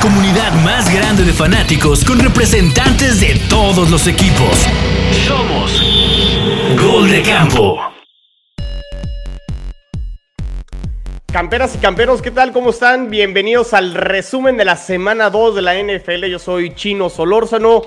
comunidad más grande de fanáticos con representantes de todos los equipos. Somos Gol de Campo. Camperas y camperos, ¿qué tal? ¿Cómo están? Bienvenidos al resumen de la semana 2 de la NFL. Yo soy Chino Solórzano.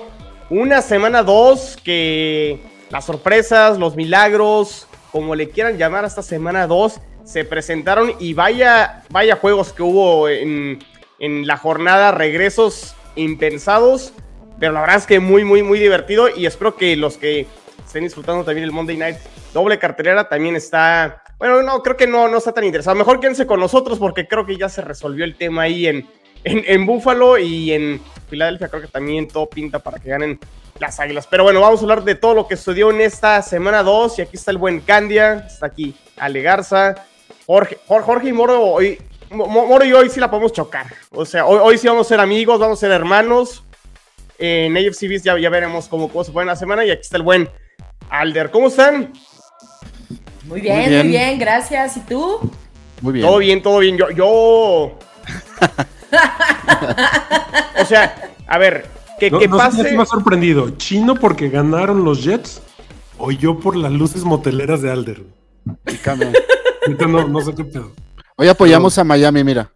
Una semana 2 que las sorpresas, los milagros, como le quieran llamar a esta semana 2, se presentaron y vaya, vaya juegos que hubo en, en la jornada, regresos impensados, pero la verdad es que muy, muy, muy divertido y espero que los que estén disfrutando también el Monday Night doble cartelera también está, bueno, no, creo que no, no está tan interesado. Mejor quédense con nosotros porque creo que ya se resolvió el tema ahí en, en, en Buffalo y en Filadelfia, creo que también todo pinta para que ganen las águilas. Pero bueno, vamos a hablar de todo lo que sucedió en esta semana 2 y aquí está el buen Candia, está aquí Ale Garza, Jorge, Jorge y Moro hoy, Moro y hoy sí la podemos chocar. O sea, hoy, hoy sí vamos a ser amigos, vamos a ser hermanos. En AFC ya, ya veremos cómo, cómo se fue en la semana. Y aquí está el buen Alder. ¿Cómo están? Muy bien, muy bien, muy bien gracias. ¿Y tú? Muy bien. Todo bien, todo bien. Yo, yo... o sea, a ver, que, no, que no pase. Sé ha sorprendido. ¿Chino porque ganaron los Jets? ¿O yo por las luces moteleras de Alder? no, no sé qué pedo. Hoy apoyamos a Miami, mira.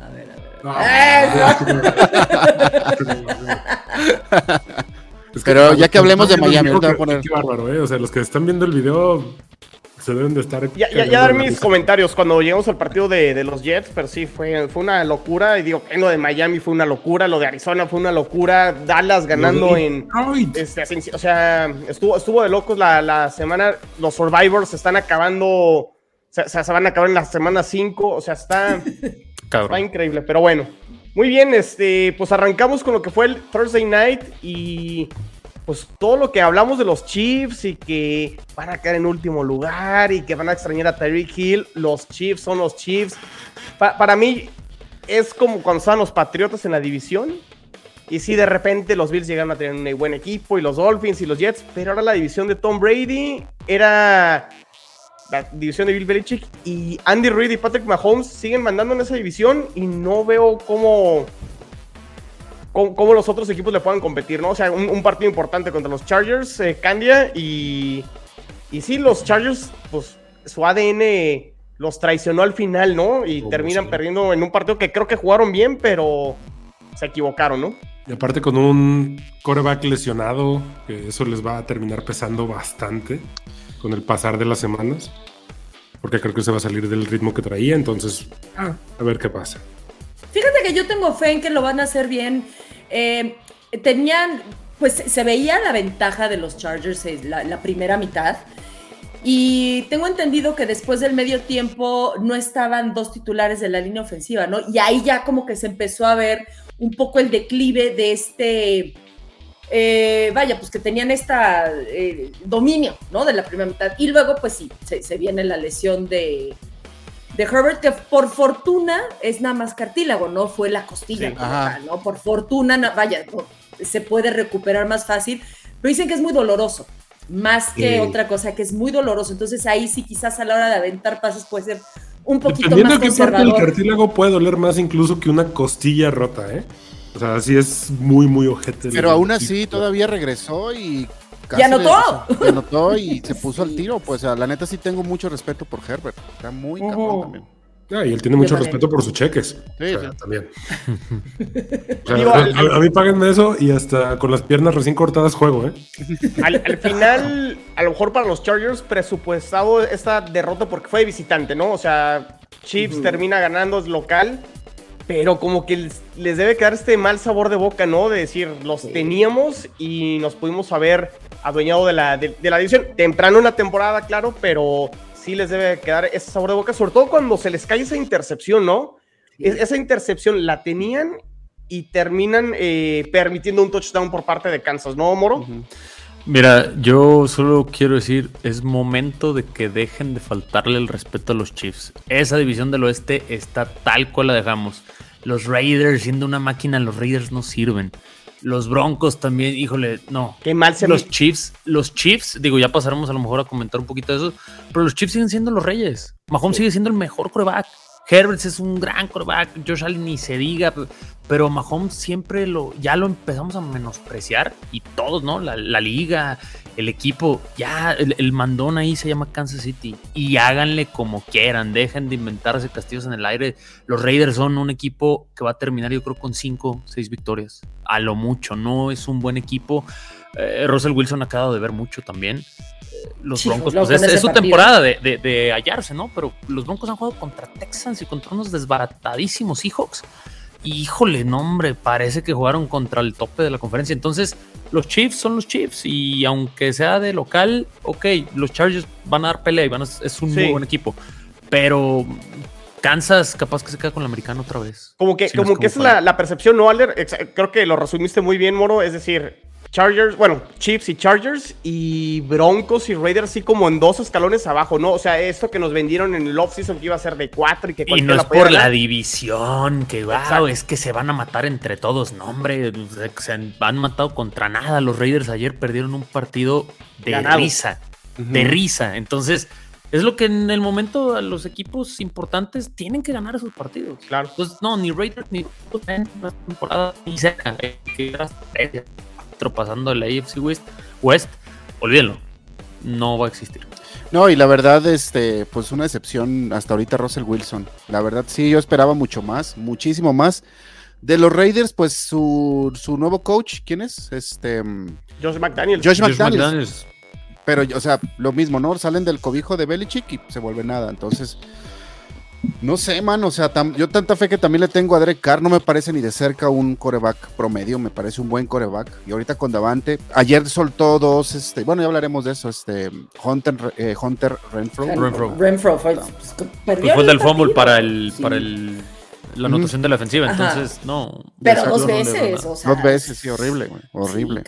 A ver, a ver. Es Pero ya que hablemos de Miami, ahorita voy a poner. Qué bárbaro, ¿eh? O sea, los que están viendo el video se deben de estar. Ya, ya, ya dar mis comentarios cuando llegamos al partido de, de, los Jets, pero sí, fue, fue una locura. Y digo, lo de Miami fue una locura, lo de Arizona fue una locura, Dallas ganando en. Este, o sea, estuvo, estuvo de locos la, la semana. Los Survivors se están acabando. Se van a acabar en la semana 5. O sea, está, está increíble. Pero bueno, muy bien, este, pues arrancamos con lo que fue el Thursday Night y pues todo lo que hablamos de los Chiefs y que van a caer en último lugar y que van a extrañar a Tyreek Hill. Los Chiefs son los Chiefs. Pa para mí es como cuando estaban los Patriotas en la división. Y sí, de repente los Bills llegaron a tener un buen equipo y los Dolphins y los Jets, pero ahora la división de Tom Brady era la división de Bill Belichick y Andy Reid y Patrick Mahomes siguen mandando en esa división y no veo cómo, cómo, cómo los otros equipos le puedan competir, ¿no? O sea, un, un partido importante contra los Chargers, eh, Candia, y, y sí, los Chargers, pues su ADN los traicionó al final, ¿no? Y oh, terminan sí. perdiendo en un partido que creo que jugaron bien, pero se equivocaron, ¿no? Y aparte con un coreback lesionado, que eso les va a terminar pesando bastante con el pasar de las semanas, porque creo que se va a salir del ritmo que traía, entonces ah, a ver qué pasa. Fíjate que yo tengo fe en que lo van a hacer bien. Eh, tenían, pues se veía la ventaja de los Chargers la, la primera mitad. Y tengo entendido que después del medio tiempo no estaban dos titulares de la línea ofensiva, ¿no? Y ahí ya como que se empezó a ver un poco el declive de este, eh, vaya, pues que tenían esta eh, dominio, ¿no? De la primera mitad. Y luego, pues sí, se, se viene la lesión de, de, Herbert, que por fortuna es nada más cartílago, no fue la costilla, sí. ¿no? Por fortuna, no, vaya, no, se puede recuperar más fácil, pero dicen que es muy doloroso. Más que Sí. otra cosa, que es muy doloroso. Entonces ahí sí quizás a la hora de aventar pases puede ser un poquito Dependiendo más de qué parte del cartílago puede doler más incluso que una costilla rota, ¿eh? O sea, así es muy, muy ojete. Pero aún así todavía regresó y... ¡Y anotó! Le, y anotó y se puso al tiro. Pues a la neta sí tengo mucho respeto por Herbert. Está muy Oh. cabrón también. Ah, y él tiene mucho respeto por sus cheques. Sí, O sea, sí. también. O sea, Digo, a, al- a mí páguenme eso y hasta con las piernas recién cortadas juego, ¿eh? Al, al final, a lo mejor para los Chargers, presupuestado esta derrota porque fue de visitante, ¿no? O sea, Chiefs termina ganando, es local, pero como que les, les debe quedar este mal sabor de boca, ¿no? De decir, los teníamos y nos pudimos haber adueñado de la, de, de la división. Temprano en la temporada, claro, pero sí les debe quedar ese sabor de boca, sobre todo cuando se les cae esa intercepción, ¿no? Es- esa intercepción la tenían y terminan eh, permitiendo un touchdown por parte de Kansas, ¿no, Moro? Mira, yo solo quiero decir, es momento de que dejen de faltarle el respeto a los Chiefs. Esa división del oeste está tal cual la dejamos. Los Raiders, siendo una máquina, los Raiders no sirven. Los Broncos también, híjole, no. Qué mal se Los Chiefs, los Chiefs, digo, ya pasaremos a lo mejor a comentar un poquito de eso, pero los Chiefs siguen siendo los reyes. Mahomes sigue siendo el mejor coreback. Herbert es un gran quarterback, Josh Allen ni se diga, pero Mahomes siempre lo, ya lo empezamos a menospreciar y todos, ¿no? La, liga, el equipo, ya el, mandón ahí se llama Kansas City y háganle como quieran, dejen de inventarse castillos en el aire. Los Raiders son un equipo que va a terminar yo creo con 5, 6 victorias, a lo mucho, no es un buen equipo. Eh, Russell Wilson ha de ver mucho también los Broncos, pues es, su temporada de, hallarse, ¿no? Pero los Broncos han jugado contra Texans y contra unos desbaratadísimos Seahawks. híjole, no, hombre, parece que jugaron contra el tope de la conferencia. Entonces, los Chiefs son los Chiefs y aunque sea de local, ok, los Chargers van a dar pelea y van es un muy buen equipo. Pero Kansas capaz que se queda con el americano otra vez. Como que, como que es la, la, percepción, ¿no, Aller? Creo que lo resumiste muy bien, Moro. Es decir, Chargers, bueno, Chiefs y Chargers y Broncos y Raiders así como en dos escalones abajo, ¿no? O sea, esto que nos vendieron en el offseason que iba a ser de cuatro y que Y no es por la división, que wow, es que se van a matar entre todos, no hombre, se han matado contra nada. Los Raiders ayer perdieron un partido de risa, de risa. Entonces, es lo que en el momento los equipos importantes tienen que ganar esos partidos. Claro. Entonces, no, ni Raiders ni la temporada ni cerca. Que pasando el AFC West, West, olvídenlo, no va a existir. No, y la verdad, este, pues una excepción hasta ahorita Russell Wilson. La verdad, sí, yo esperaba mucho más, muchísimo más. De los Raiders, pues su, nuevo coach, ¿quién es? Este. Josh McDaniels. Josh, McDaniels. Pero, o sea, lo mismo, ¿no? Salen del cobijo de Belichick y se vuelve nada. Entonces, no sé, man, o sea, yo tanta fe que también le tengo a Derek Carr, no me parece ni de cerca un coreback promedio, me parece un buen coreback. Y ahorita con Davante, ayer soltó dos, este, bueno, ya hablaremos de eso, este, Hunter, eh, Hunter Renfro. Renfro. Renfro fue, pues, pues, fue del fumble para el, para el, la anotación de la ofensiva, entonces, no. Pero dos veces, o sea. Dos veces, sí, horrible, horrible.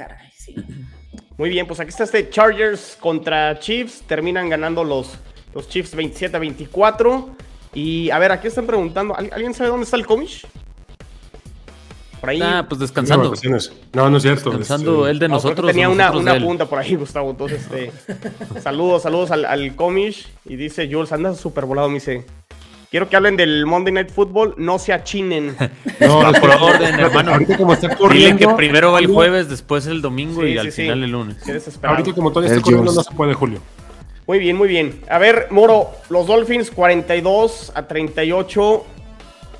Muy bien, pues aquí está este Chargers contra Chiefs, terminan ganando los, los Chiefs 27 a 24. Y a ver, aquí están preguntando, ¿alguien sabe dónde está el Comish? Por ahí. Ah, pues descansando. No, no es cierto. Descansando él de nosotros. Tenía una, una punta por ahí, Gustavo. Entonces, este, saludos, saludos al, al Comish. Y dice Jules, anda súper volado, me dice. Quiero que hablen del Monday Night Football, no se achinen. No, por orden, hermano. Ahorita como está corriendo. Dile que primero va el jueves, después el domingo y al final el lunes. Ahorita como todavía está corriendo, no se puede, Julio. Muy bien, muy bien. A ver, Moro, los Dolphins 42 a 38.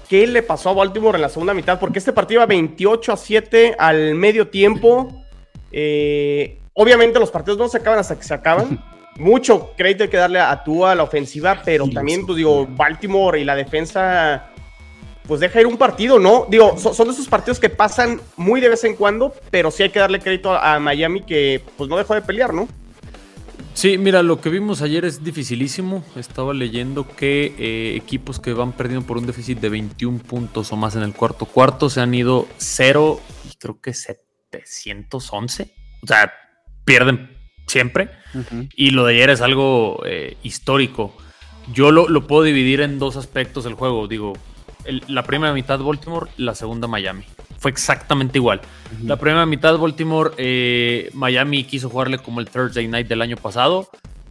¿Qué le pasó a Baltimore en la segunda mitad? Porque este partido iba 28 a 7 al medio tiempo. Eh, obviamente los partidos no se acaban hasta que se acaban. Mucho crédito hay que darle a Tua a la ofensiva, pero también, pues digo, Baltimore y la defensa, pues deja ir un partido, ¿no? Digo, son, de esos partidos que pasan muy de vez en cuando, pero sí hay que darle crédito a Miami que pues no dejó de pelear, ¿no? Sí, mira, lo que vimos ayer es dificilísimo. Estaba leyendo que eh, equipos que van perdiendo por un déficit de 21 puntos o más en el cuarto cuarto se han ido 0 y creo que 711. O sea, pierden siempre. Y lo de ayer es algo eh, histórico. Yo lo, lo, puedo dividir en dos aspectos del juego. Digo, la primera mitad Baltimore, la segunda Miami. Fue exactamente igual. La primera mitad Baltimore, eh, Miami quiso jugarle como el Thursday Night del año pasado.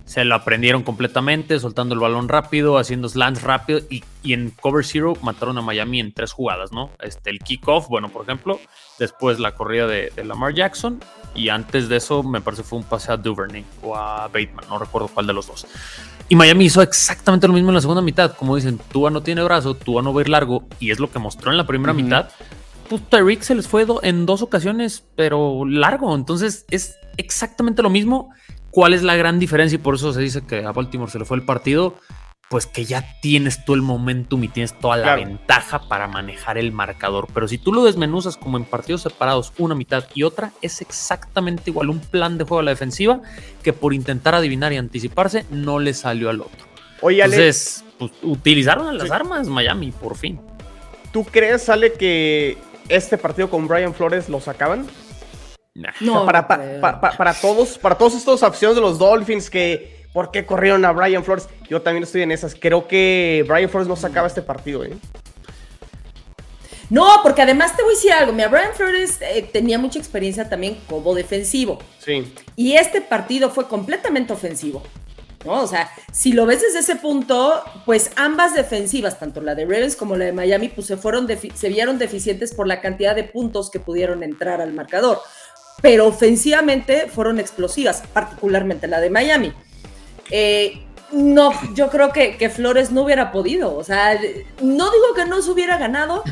Se lo aprendieron completamente, soltando el balón rápido, haciendo slants rápido y, en Cover Zero mataron a Miami en tres jugadas, ¿no? Este, el kickoff, bueno, por ejemplo, después la corrida de, Lamar Jackson y antes de eso me parece fue un pase a Duvernay o a Bateman, no recuerdo cuál de los dos. Y Miami hizo exactamente lo mismo en la segunda mitad. Como dicen, Tua no tiene brazo, Tua no va a ir largo. Y es lo que mostró en la primera mitad. Pues Tyreek se les fue en dos ocasiones, pero largo. Entonces es exactamente lo mismo. ¿Cuál es la gran diferencia? Y por eso se dice que a Baltimore se le fue el partido pues que ya tienes tú el momentum y tienes toda la ventaja para manejar el marcador. Pero si tú lo desmenuzas como en partidos separados, una mitad y otra, es exactamente igual un plan de juego a la defensiva que por intentar adivinar y anticiparse no le salió al otro. Oye, Entonces, pues, utilizaron las armas Miami, por fin. ¿Tú crees, Ale, que este partido con Brian Flores lo sacaban? No, para, para, todos, para todos estos opciones de los Dolphins que ¿Por qué corrieron a Brian Flores? Yo también estoy en esas. Creo que Brian Flores no sacaba este partido, ¿eh? No, porque además te voy a decir algo. Mira, Brian Flores eh, tenía mucha experiencia también como defensivo. Sí. Y este partido fue completamente ofensivo. ¿no? O sea, si lo ves desde ese punto, pues ambas defensivas, tanto la de Ravens como la de Miami, pues se, fueron se vieron deficientes por la cantidad de puntos que pudieron entrar al marcador. Pero ofensivamente fueron explosivas, particularmente la de Miami. Eh, no, yo creo que, que, Flores no hubiera podido. O sea, no digo que no se hubiera ganado,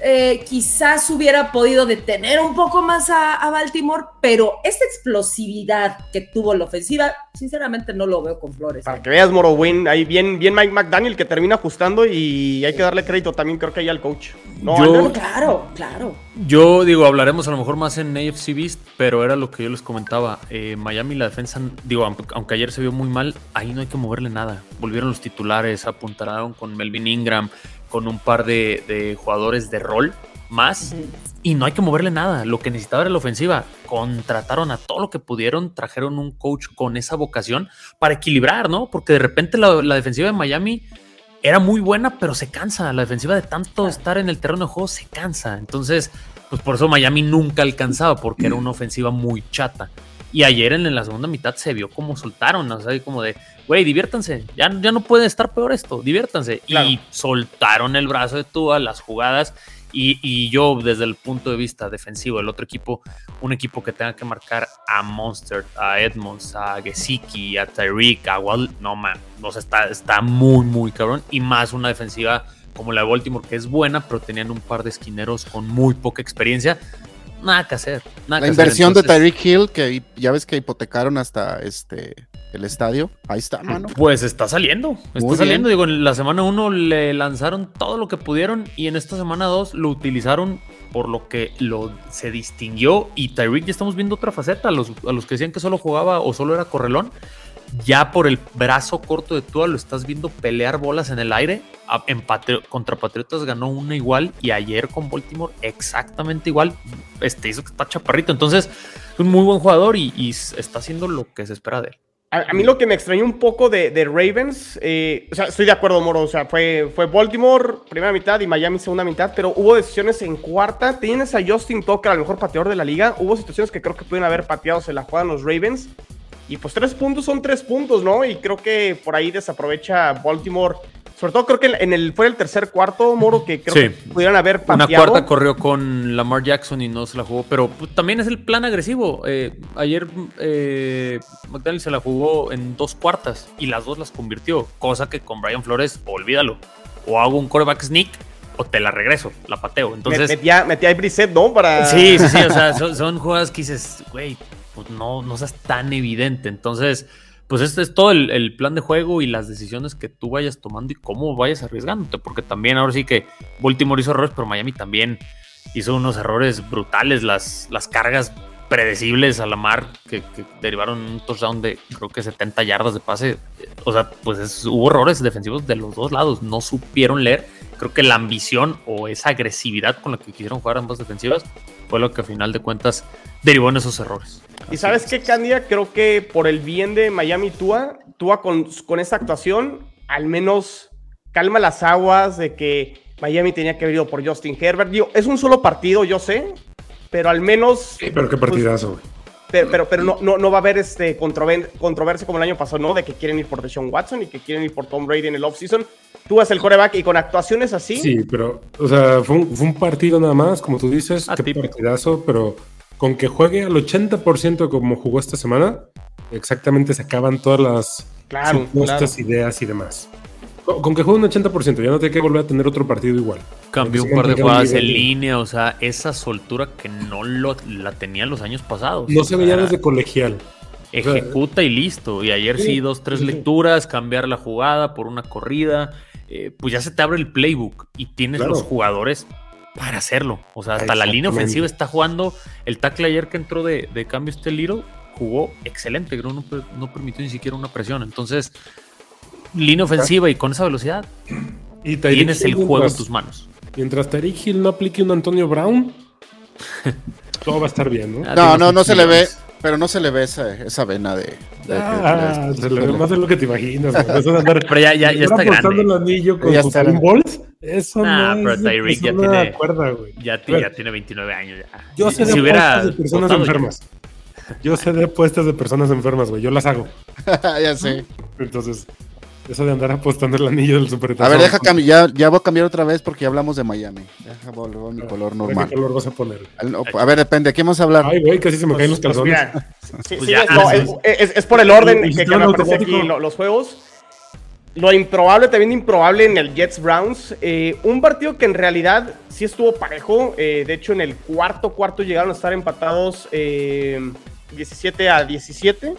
eh, quizás hubiera podido detener un poco más a, Baltimore, pero esta explosividad que tuvo la ofensiva, sinceramente no lo veo con Flores. Para que veas, Morrowind, ahí bien, bien Mike McDaniel que termina ajustando y hay que darle crédito también, creo que ahí al coach. No, claro, claro. Yo digo, hablaremos a lo mejor más en AFC Beast, pero era lo que yo les comentaba. Eh, Miami, la defensa, digo, aunque ayer se vio muy mal, ahí no hay que moverle nada. Volvieron los titulares, apuntaron con Melvin Ingram con un par de, jugadores de rol más y no hay que moverle nada. Lo que necesitaba era la ofensiva. Contrataron a todo lo que pudieron, trajeron un coach con esa vocación para equilibrar, ¿no? Porque de repente la, defensiva de Miami era muy buena, pero se cansa. La defensiva de tanto estar en el terreno de juego se cansa. Entonces, pues por eso Miami nunca alcanzaba, porque era una ofensiva muy chata. Y ayer en la segunda mitad se vio como soltaron, o sea, como de, güey, diviértanse, ya, ya no puede estar peor esto, diviértanse. Y soltaron el brazo de Tua, las jugadas. Y, yo, desde el punto de vista defensivo, el otro equipo, un equipo que tenga que marcar a Monster, a Edmonds, a Gesicki, a Tyreek, a Wall, no man, o sea, está, está muy, muy cabrón. Y más una defensiva como la de Baltimore, que es buena, pero tenían un par de esquineros con muy poca experiencia nada que hacer. la inversión de Tyreek Hill, que ya ves que hipotecaron hasta este el estadio, ahí está, mano. Pues está saliendo, está saliendo. Digo, en la semana 1 le lanzaron todo lo que pudieron y en esta semana 2 lo utilizaron por lo que lo, se distinguió. Y Tyreek ya estamos viendo otra faceta. A los, a los que decían que solo jugaba o solo era correlón, ya por el brazo corto de Tua lo estás viendo pelear bolas en el aire. En contra Patriotas ganó una igual y ayer con Baltimore exactamente igual. Este hizo que está chaparrito. Entonces, es un muy buen jugador y, está haciendo lo que se espera de él. A, mí lo que me extrañó un poco de, Ravens, eh, o sea, estoy de acuerdo, Moro, o sea, fue, fue Baltimore primera mitad y Miami segunda mitad, pero hubo decisiones en cuarta. Tienes a Justin Tucker, el mejor pateador de la liga. Hubo situaciones que creo que pueden haber pateado, se la juegan los Ravens. Y pues tres puntos son tres puntos, ¿no? Y creo que por ahí desaprovecha Baltimore. Sobre todo creo que en el, fue el tercer cuarto, Moro, que creo que pudieran haber pateado. Una cuarta corrió con Lamar Jackson y no se la jugó, pero pues, también es el plan agresivo. Eh, ayer eh, McDaniel se la jugó en dos cuartas y las dos las convirtió, cosa que con Brian Flores, olvídalo. O hago un coreback sneak o te la regreso, la pateo. Entonces, metía, metía Brissett, ¿no? Para... Sí, sí, sí, o sea, son, son jugadas que dices, güey, pues no, no seas tan evidente. Entonces, pues este es todo el, plan de juego y las decisiones que tú vayas tomando y cómo vayas arriesgándote, porque también ahora sí que Baltimore hizo errores, pero Miami también hizo unos errores brutales, las, las cargas predecibles a la mar que, derivaron un touchdown de creo que 70 yardas de pase. O sea, pues hubo errores defensivos de los dos lados, no supieron leer. Creo que la ambición o esa agresividad con la que quisieron jugar ambas defensivas fue lo que a final de cuentas derivó en esos errores. Y sabes qué, Candia, creo que por el bien de Miami Tua, Tua con, con esa actuación, al menos calma las aguas de que Miami tenía que haber ido por Justin Herbert. Digo, es un solo partido, yo sé, pero al menos. Sí, pero qué pues, partidazo, güey. Pero, pero, no, no, no, va a haber este controversia como el año pasado, ¿no? De que quieren ir por Deshaun Watson y que quieren ir por Tom Brady en el offseason. Tú haces el coreback y con actuaciones así. Sí, pero, o sea, fue un, partido nada más, como tú dices, qué partidazo, pero con que juegue al 80% como jugó esta semana, exactamente se acaban todas las claro, ideas y demás. Con, que juegue un 80%, ya no tiene que volver a tener otro partido igual. Cambió un par de jugadas en línea, o sea, esa soltura que no lo, la tenía los años pasados. No se veía desde colegial. Ejecuta y listo. Y ayer sí, dos, tres lecturas, cambiar la jugada por una corrida. Eh, pues ya se te abre el playbook y tienes los jugadores para hacerlo. O sea, hasta la línea ofensiva está jugando. El tackle ayer que entró de, cambio este Little jugó excelente, no, no, permitió ni siquiera una presión. Entonces, línea ofensiva y con esa velocidad, y tienes el juego en tus manos. Mientras Tariq Hill no aplique un Antonio Brown, todo va a estar bien, ¿no? No, no, no se le ve. Pero no se le ve esa, esa vena de. ah, se le ve más de lo que te imaginas. pero ya, ya, ya está grande. el anillo con ya está Bolt, eso nah, no pero es, Tyreek ya tiene. Ya, ya, tiene 29 años. Ya. Yo sé si de, hubiera de personas enfermas. Yo sé de apuestas de personas enfermas, güey. Yo las hago. ya sé. Entonces, eso de andar apostando el anillo del Super A ver, deja cambiar. Ya, ya voy a cambiar otra vez porque ya hablamos de Miami. Deja volver a mi Ah, color normal. ¿Qué color vas a poner? Al- A ver, depende. ¿Qué vamos a hablar? Ay, güey, casi se me caen los Pues calzones. mira, sí, Pues sí, ya, es, no, es, sí. es- es por el orden que, que me aparece aquí lo- los juegos. Lo improbable, también improbable en el Jets Browns. Eh, un partido que en realidad sí estuvo parejo. eh, de hecho, en el cuarto cuarto llegaron a estar empatados eh, 17 a 17.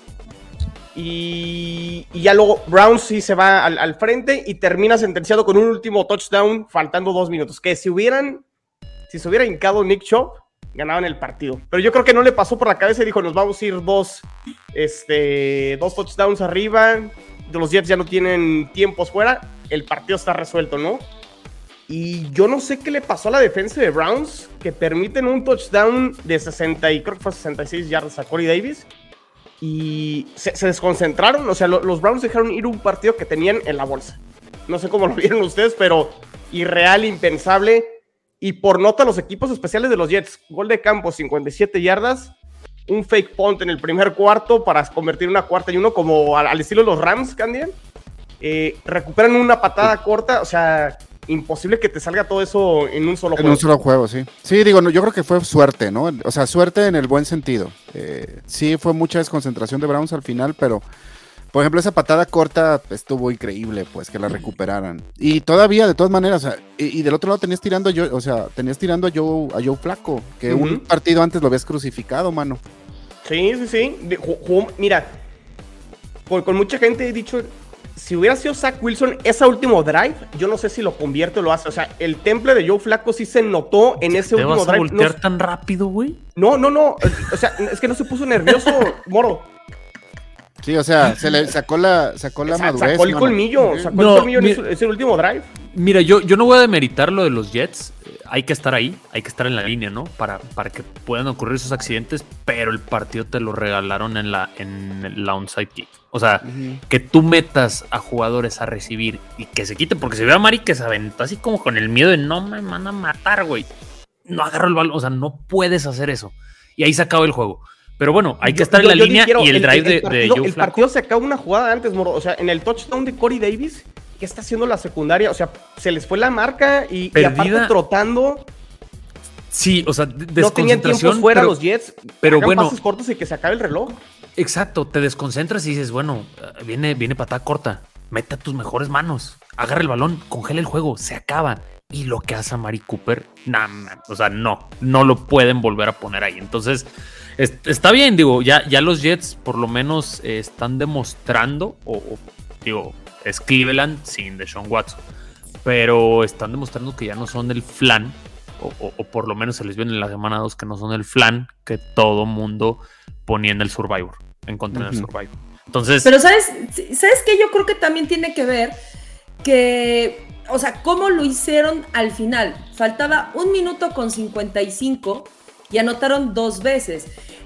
Y, y ya luego Browns sí se va al, al frente y termina sentenciado con un último touchdown faltando dos minutos. Que si hubieran, si se hubiera hincado Nick Chop, ganaban el partido. Pero yo creo que no le pasó por la cabeza y dijo, nos vamos a ir dos, este, dos touchdowns arriba. Los Jets ya no tienen tiempos fuera. El partido está resuelto, ¿no? Y yo no sé qué le pasó a la defensa de Browns, que permiten un touchdown de 60 y creo que fue 66 yardas a Corey Davis. Y se, desconcentraron, o sea, lo- los Browns dejaron ir un partido que tenían en la bolsa. No sé cómo lo vieron ustedes, pero irreal, impensable. Y por nota, los equipos especiales de los Jets, gol de campo, 57 yardas, un fake punt en el primer cuarto para convertir una cuarta y uno como al, al estilo de los Rams, Candian. Eh, recuperan una patada corta, o sea, imposible que te salga todo eso en un solo En juego. un solo juego, sí. Sí, digo, no, yo creo que fue suerte, ¿no? O sea, suerte en el buen sentido. Eh, sí, fue mucha desconcentración de Browns al final, pero, por ejemplo, esa patada corta estuvo increíble, pues, que la recuperaran. Y todavía, de todas maneras, o sea, y, y del otro lado tenías tirando a Joe, o sea, tenías tirando a Joe, a Joe Flaco, que un partido antes lo habías crucificado, mano. Sí, sí, sí. De- ju- jugó- mira, con mucha gente he dicho, si hubiera sido Zach Wilson ese último drive, yo no sé si lo convierte o lo hace. O sea, el temple de Joe Flaco sí se notó en ese ¿Te último vas a drive. voltear No, tan rápido, güey? no, no, no. O sea, es que no se puso nervioso, Moro. Sí, o sea, se le sacó la, sacó la madurez. sacó el colmillo, Sí. sacó No, el colmillo en mira- ese, ese último drive. Mira, yo, yo no voy a demeritar lo de los Jets. Hay que estar ahí, hay que estar en la línea, ¿no? Para, para que puedan ocurrir esos accidentes, pero el partido te lo regalaron en la, en la onside kick. O sea, que tú metas a jugadores a recibir y que se quiten, porque se ve a Mari que se aventó así como con el miedo de no me van a matar, güey. No agarro el balón, o sea, no puedes hacer eso. Y ahí se acaba el juego. Pero bueno, hay que Yo- estar en la línea difiero, y el, drive de, de partido, Joe El partido se acaba una jugada antes, Moro. O sea, en el touchdown de Corey Davis, ¿qué está haciendo la secundaria? O sea, se les fue la marca y, y Perdida. aparte trotando. Sí, o sea, de- No tenían tiempos desconcentración, fuera pero- los Jets. pero bueno. pases cortos y que se acabe el reloj. Exacto, te desconcentras y dices, bueno, viene, viene patada corta, mete a tus mejores manos, agarra el balón, congela el juego, se acaba. Y lo que hace a Mari Cooper, nah, man, o sea, no, no lo pueden volver a poner ahí. Entonces, es- está bien, digo, ya, ya los Jets por lo menos eh, están demostrando, o, o, digo, es Cleveland sin Deshaun Watson, pero están demostrando que ya no son el flan, o, o- o por lo menos se les viene en la semana 2 que no son el flan que todo mundo ponía en el Survivor, en contra del. Survivor. Entonces, Pero ¿sabes? ¿Sabes qué? Yo creo que también tiene que ver que, o sea, cómo lo hicieron al final. Faltaba un minuto con 55 y anotaron dos veces.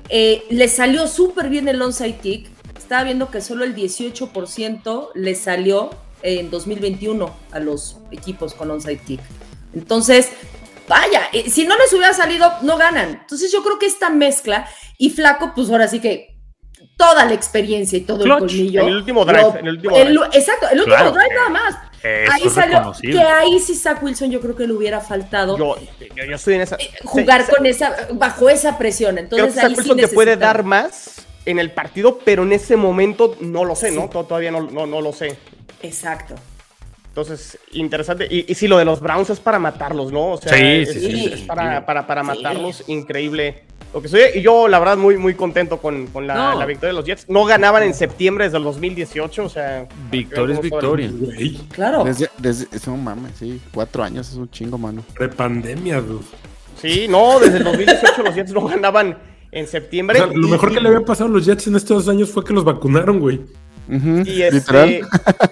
Eh, les salió súper bien el onside kick. Estaba viendo que solo el 18% les salió en 2021 a los equipos con onside kick. Entonces, vaya, eh, si no les hubiera salido, no ganan. Entonces yo creo que esta mezcla y Flaco, pues ahora sí que toda la experiencia y todo el colmillo. en el último drive, lo- en el último el- drive. Exacto, el último Claro. drive nada más. Eso ahí salió, que ahí sí Zach Wilson yo creo que le hubiera faltado Yo, yo, yo estoy en esa. eh, jugar Sí, con esa, bajo esa presión. Creo Entonces que ahí Zach sí Wilson te puede dar más en el partido, pero en ese momento no lo sé, ¿no? Sí. To- Todavía no, no, no lo sé. Exacto. Entonces, interesante. Y, y sí, lo de los Browns es para matarlos, ¿no? O sea, Sí, es, sí, sí, es para, para, para Sí. matarlos. Increíble. Lo que soy, y yo, la verdad, muy, muy contento con, con la, No. la victoria de los Jets. No ganaban en septiembre desde el 2018, o sea. victoria es victoria. Güey, Claro. Desde, desde, no mames, sí, cuatro años es un chingo, mano. prepandemia, dude. Sí, no, desde el 2018 los Jets no ganaban en O septiembre. sea, lo mejor y- que le había pasado a los Jets en estos dos años fue que los vacunaron, güey. Y este, Literal.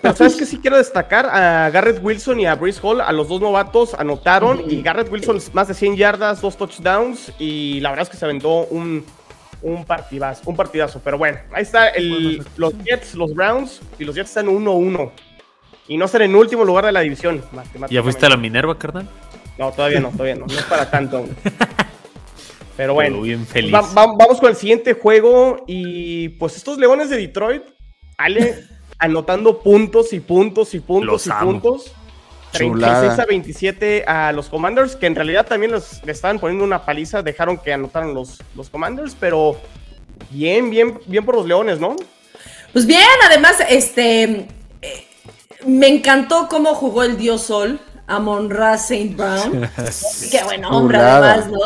pero sabes que sí quiero destacar a Garrett Wilson y a Brees Hall, a los dos novatos anotaron y Garrett Wilson más de 100 yardas, dos touchdowns y la verdad es que se aventó un, un partidazo, un partidazo. Pero bueno, ahí está el, los Jets, los Browns y los Jets están 1-1 y no están en último lugar de la división. ¿Ya fuiste a la Minerva, carnal? No, todavía no, todavía no, no es para tanto. Pero bueno, bien feliz. vamos con el siguiente juego y pues estos Leones de Detroit, Ale anotando puntos y puntos y puntos y puntos. 36 a 27 a los Commanders, que en realidad también les, estaban poniendo una paliza, dejaron que anotaran los, los Commanders, pero bien, bien, bien por los Leones, ¿no? Pues bien, además, este, eh, me encantó cómo jugó el Dios Sol, Amon Ra St. Brown. Qué buen hombre, además, ¿no?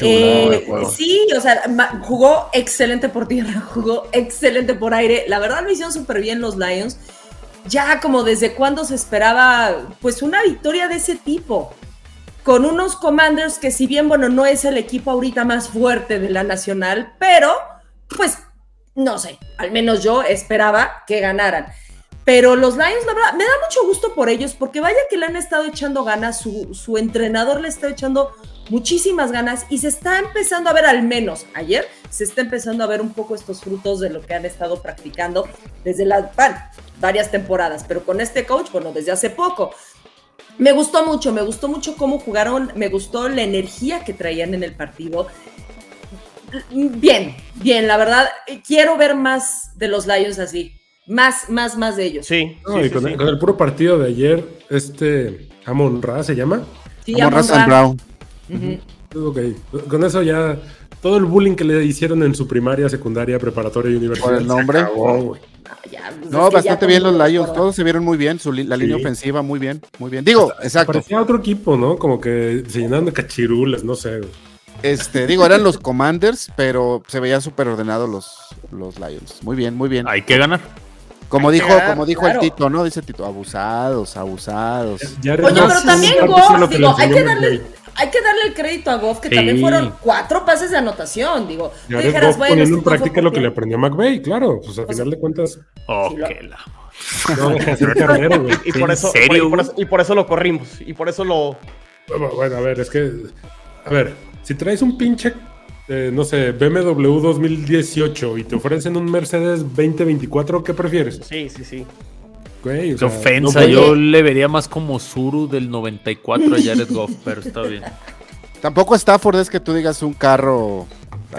Eh, sí, o sea, jugó excelente por tierra, jugó excelente por aire. La verdad lo hicieron súper bien los Lions. Ya como desde cuándo se esperaba, pues una victoria de ese tipo. Con unos Commanders que si bien, bueno, no es el equipo ahorita más fuerte de la Nacional, pero pues no sé, al menos yo esperaba que ganaran. Pero los Lions, la verdad, me da mucho gusto por ellos, porque vaya que le han estado echando ganas, su, su entrenador le está echando muchísimas ganas y se está empezando a ver, al menos ayer, se está empezando a ver un poco estos frutos de lo que han estado practicando desde las varias temporadas, pero con este coach, bueno, desde hace poco. Me gustó mucho, me gustó mucho cómo jugaron, me gustó la energía que traían en el partido. Bien, bien, la verdad, quiero ver más de los Lions así. Más, más, más de ellos. Sí. con, El, puro partido de ayer, este Amon Ra se llama. Sí, Amon, Ra Brown. Con eso ya todo el bullying que le hicieron en su primaria, secundaria, preparatoria y universidad. Por el nombre. Pues no, bastante bien los Lions. Todos se vieron muy bien. la línea ofensiva, muy bien. Muy bien. Digo, exacto. Parecía otro equipo, ¿no? Como que se llenaron de cachirulas, no sé. Este, digo, eran los Commanders, pero se veían súper ordenados los, los Lions. Muy bien, muy bien. Hay que ganar. Como dijo, como dijo el Tito, ¿no? Dice Tito, abusados, abusados. Oye, pero también Goff, digo, hay que darle, hay que darle el crédito a Goff, que también fueron cuatro pases de anotación, digo. Dijeras, Goff poniendo en práctica lo que le aprendió a McVeigh, claro, pues al pues final de cuentas. Oh, qué la... No. Y por, eso, y por eso lo corrimos, y por eso lo... Bueno, a ver, es que... A ver, si traes un pinche eh, no sé, BMW 2018 y te ofrecen un Mercedes 2024, ¿qué prefieres? Sí, sí, sí. Güey, ofensa, yo le vería más como Zuru del 94 a Jared Goff, pero está bien. Tampoco Stafford es que tú digas un carro.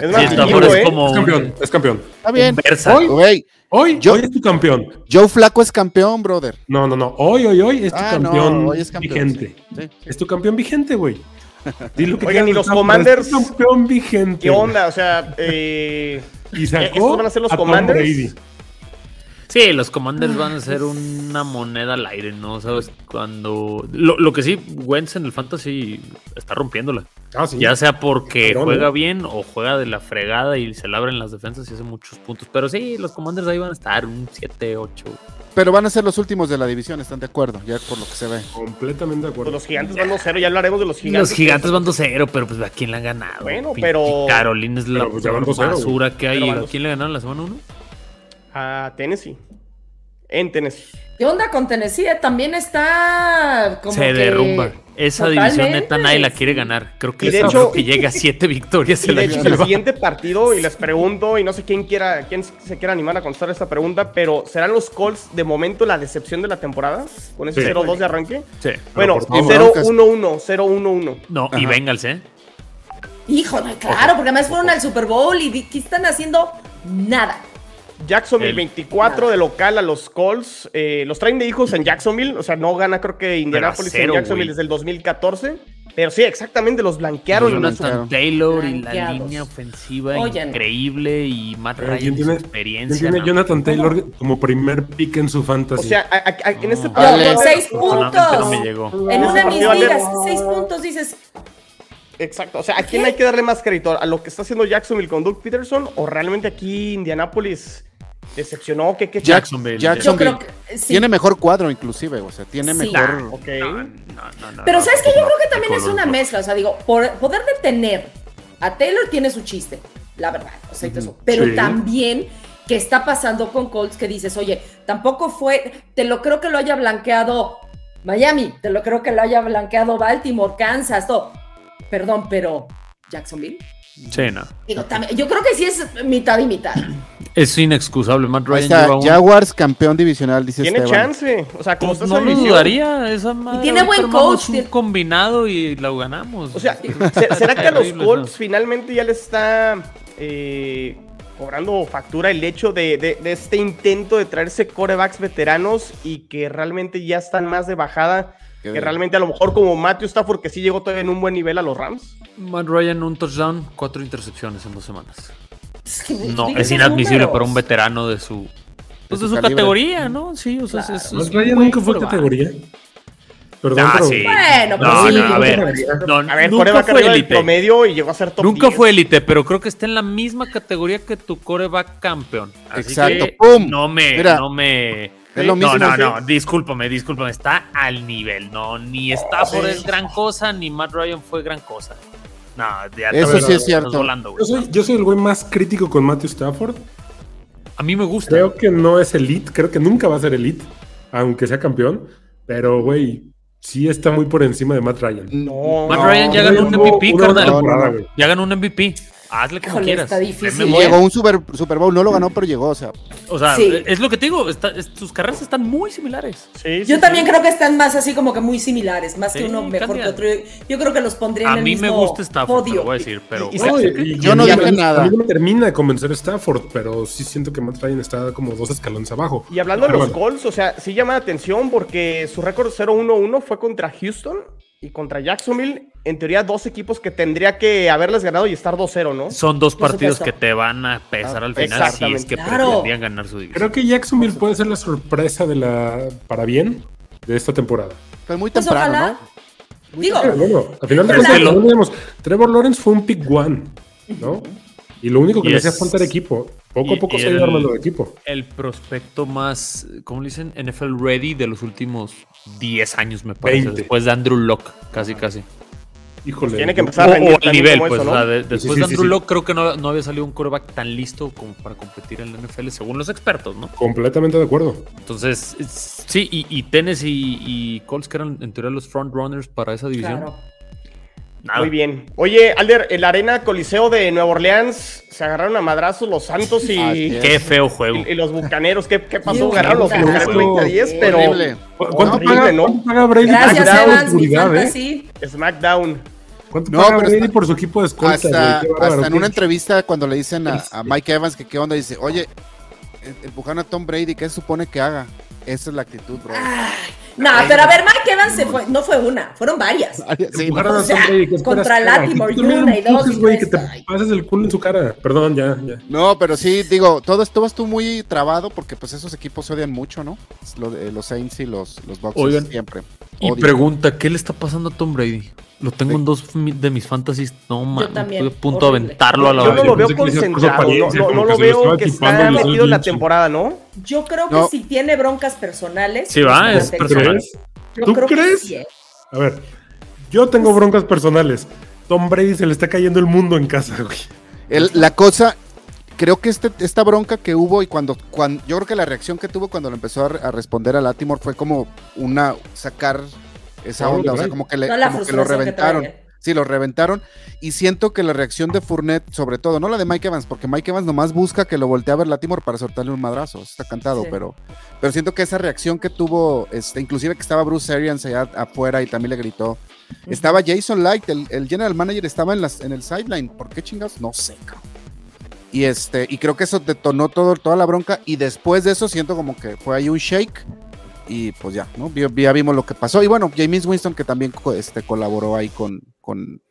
Es, más, Stafford es, como es campeón, es campeón. Está bien. Hoy, hoy, hoy, es tu campeón. Joe Flaco es campeón, brother. No, no, no. Hoy, hoy, hoy es tu ah, campeón, hoy es campeón vigente. Es tu campeón vigente, güey. Dilo que Oigan, y los Commanders. Campeón vigente. ¿Qué onda? O sea, eh, y sacó van a ser los Commanders? Sí, los Commanders van a ser una moneda al aire, ¿no? ¿Sabes? Cuando. Lo, que sí, Wentz en el Fantasy está rompiéndola. Ah, ya sea porque juega bien o juega de la fregada y se le abren las defensas y hace muchos puntos. Pero sí, los Commanders ahí van a estar un 7, 8. Pero van a ser los últimos de la división, ¿están de acuerdo? Ya por lo que se ve. Completamente de acuerdo. Pues los gigantes van 2-0, ya hablaremos de los gigantes. Los gigantes van 2-0, pero pues ¿a quién le han ganado? Bueno, pero. Carolina es la pues, basura que hay. ¿A quién le ganaron la semana 1? A Tennessee. En Tennessee. ¿Qué onda con Tennessee? También está como Se derrumba. Esa división neta nadie la quiere ganar. Creo que, de hecho, que llega a siete victorias. Y de hecho, el siguiente partido, y les pregunto, y no sé quién quiera, quién se quiera animar a contestar esta pregunta, pero ¿serán los Colts de momento la decepción de la temporada? Con ese 0-2 de arranque. Sí. Bueno, 0-1-1, 0-1-1. No, y Bengals, ¿eh? Híjole, claro, porque además fueron al Super Bowl y ¿qué están haciendo? Nada. Jacksonville 24 de local a los Colts. Eh, los traen de hijos en Jacksonville. O sea, no gana creo que Indianapolis en Jacksonville desde el 2014. Pero sí, exactamente, los blanquearon. Jonathan Taylor y la línea ofensiva increíble y Matt Ryan tiene, experiencia. tiene Jonathan Taylor como primer pick en su fantasy? O sea, en este partido... seis puntos. En una de mis ligas, seis puntos dices... Exacto, o sea, ¿a quién hay que darle más crédito? ¿A lo que está haciendo Jacksonville con Doug Peterson? ¿O realmente aquí Indianapolis decepcionó. ¿Qué, qué Jacksonville. Jacksonville. Tiene mejor cuadro, inclusive. O sea, tiene mejor. Pero sabes que yo creo que también es una mezcla. O sea, digo, por poder detener a Taylor tiene su chiste, la verdad. O sea, Pero también que está pasando con Colts que dices, oye, tampoco fue, te lo creo que lo haya blanqueado Miami, te lo creo que lo haya blanqueado Baltimore, Kansas, todo. Perdón, pero Jacksonville. Sí, no. Digo, también- yo creo que sí es mitad y mitad. Es inexcusable. Matt Ryan está, lleva un- Jaguars campeón divisional, dice Tiene Esteban. chance. O sea, como Pues no lo dudaría. Esa madre, tiene ahorita buen coach, un tiene- combinado y lo ganamos. O sea, ¿se- ¿será que a los Colts ¿no? finalmente ya le está eh, cobrando factura el hecho de, de- de este intento de traerse corebacks veteranos y que realmente ya están más de bajada? Que realmente a lo mejor como Matthew Stafford que sí llegó todavía en un buen nivel a los Rams. Matt Ryan, un touchdown, cuatro intercepciones en dos semanas. No, es inadmisible números. para un veterano de su, pues, su de su calibre. categoría, ¿no? Sí, o sea, es- es, Matt Ryan un nunca fue categoría. Perdón, Ah, pero- sí. Bueno, pues No, sí. no, a ver. No, A ver, nunca coreback fue élite. promedio y llegó a ser top Nunca 10. fue élite, pero creo que está en la misma categoría que tu coreback campeón. Así Exacto, que ¡pum! No me, Mira, no me. Es lo no, mismo, no, sí. no, discúlpame, discúlpame. Está al nivel. No, ni Stafford Sí. es gran cosa, ni Matt Ryan fue gran cosa. No, ya Eso sí es cierto. volando, güey. Yo soy, yo soy el güey más crítico con Matthew Stafford. A mí me gusta. Creo que no es elite, creo que nunca va a ser elite, aunque sea campeón. Pero, güey, sí está muy por encima de Matt Ryan. No, Matt no. Ryan ya ganó un MVP, carnal. No, no. Ya ganó un MVP. Hazle como Híjole, quieras. está difícil. Llegó un Super, Super Bowl, no lo ganó, pero llegó, o sea. O sea, Sí. es lo que te digo. está- es- sus carreras están muy similares. Sí, Yo sí. también creo que están más así como que muy similares, más Sí, que uno mejor que otro. Yo creo que los pondría en A el mí me mismo gusta Stafford, te lo voy a decir, pero. Y- Yo no y a dije nada. A mí no me termina de convencer Stafford, pero sí siento que Matt Ryan está como dos escalones abajo. Y hablando de los bueno, Colts, o sea, sí llama la atención porque su récord 0-1-1 fue contra Houston y contra Jacksonville. En teoría, dos equipos que tendría que haberles ganado y estar 2-0, ¿no? Son dos partidos que te van a pesar al final si es que Claro. pretendían ganar su división. Creo que Jacksonville puede ser la sorpresa de la para bien de esta temporada. Fue muy Pues temprano, ojalá. ¿no? Digo, al final de Pero cuentas, que lo- Trevor Lawrence fue un pick one, ¿no? Y lo único que le hacía falta era equipo. Poco a poco se ha ido el- armando de equipo. El prospecto más, ¿cómo le dicen? NFL ready de los últimos 10 años, me parece. 20. Después de Andrew Locke, casi, casi. Híjole. tiene que empezar a rendir o al también nivel, como pues. eso, o sea, ¿no? de- Sí, después sí, de Andrew sí. Locke, creo que no, no había salido un quarterback tan listo como para competir en la NFL, según los expertos, ¿no? Completamente de acuerdo. Entonces, es- sí, y, y Tennessee y, y Colts, que eran en teoría los frontrunners para esa división. claro. Nada. Muy bien. Oye, Alder, en la Arena Coliseo de Nueva Orleans se agarraron a madrazos los Santos y. Qué feo juego. y- y los Bucaneros. ¿Qué, qué pasó? Ganaron los. Bucaneros 30-10, pero Horrible. ¿Cu- ¿Cuánto, horrible, paga, ¿no? cuánto paga Brady Gracias, por su Evans, mi seguridad, eh? fantasy. SmackDown. ¿Cuánto No, paga pero Brady está- por su equipo de escolta? Hasta, en una entrevista cuando le dicen a, a Mike Evans que qué onda, dice, oye, empujaron a Tom Brady, ¿qué se supone que haga? Esa es la actitud, bro. No, pero a ver, Mike Evans se fue, no fue una, fueron varias. Sí, o sea, Tom Brady, ¿qué esperas contra? Latimore, tú una y dos, güey, que te pases el culo en su cara. Perdón, ya, ya. No, pero sí, digo, todo esto estuvo muy trabado porque pues esos equipos se odian mucho, ¿no? Lo de- los Saints y los, los Bucks Oigan, siempre. Y pregunta, ¿qué le está pasando a Tom Brady? Lo tengo en dos de mis fantasies. No, man, también, estoy a punto de aventarlo a la Yo no lo veo concentrado. No, lo veo que está metido en la temporada, ¿no? Yo creo que No. si tiene broncas personales. Sí, va, es personal. Tengo. ¿Crees? Yo ¿Tú creo que crees? sí, ¿eh? A ver, yo tengo broncas personales. Tom Brady se le está cayendo el mundo en casa, güey. El- la cosa, creo que este, esta bronca que hubo y cuando, cuando, yo creo que la reacción que tuvo cuando le empezó a, re- a responder a Latimore fue como una, sacar esa onda, o sea, como que, le, como que lo que reventaron. Sí, lo reventaron. Y siento que la reacción de Fournette, sobre todo, no la de Mike Evans, porque Mike Evans nomás busca que lo voltee a ver Latimore para soltarle un madrazo. Está cantado, Sí. pero, pero siento que esa reacción que tuvo, este, inclusive que estaba Bruce Arians allá afuera y también le gritó. Estaba Jason Light, el, el general manager, estaba en, las, en el sideline. ¿Por qué chingados? No sé, cabrón. Y este, y creo que eso detonó todo, toda la bronca. Y después de eso siento como que fue ahí un shake. Y pues ya, ¿no? Ya vimos lo que pasó. Y bueno, James Winston que también este, colaboró ahí con, con,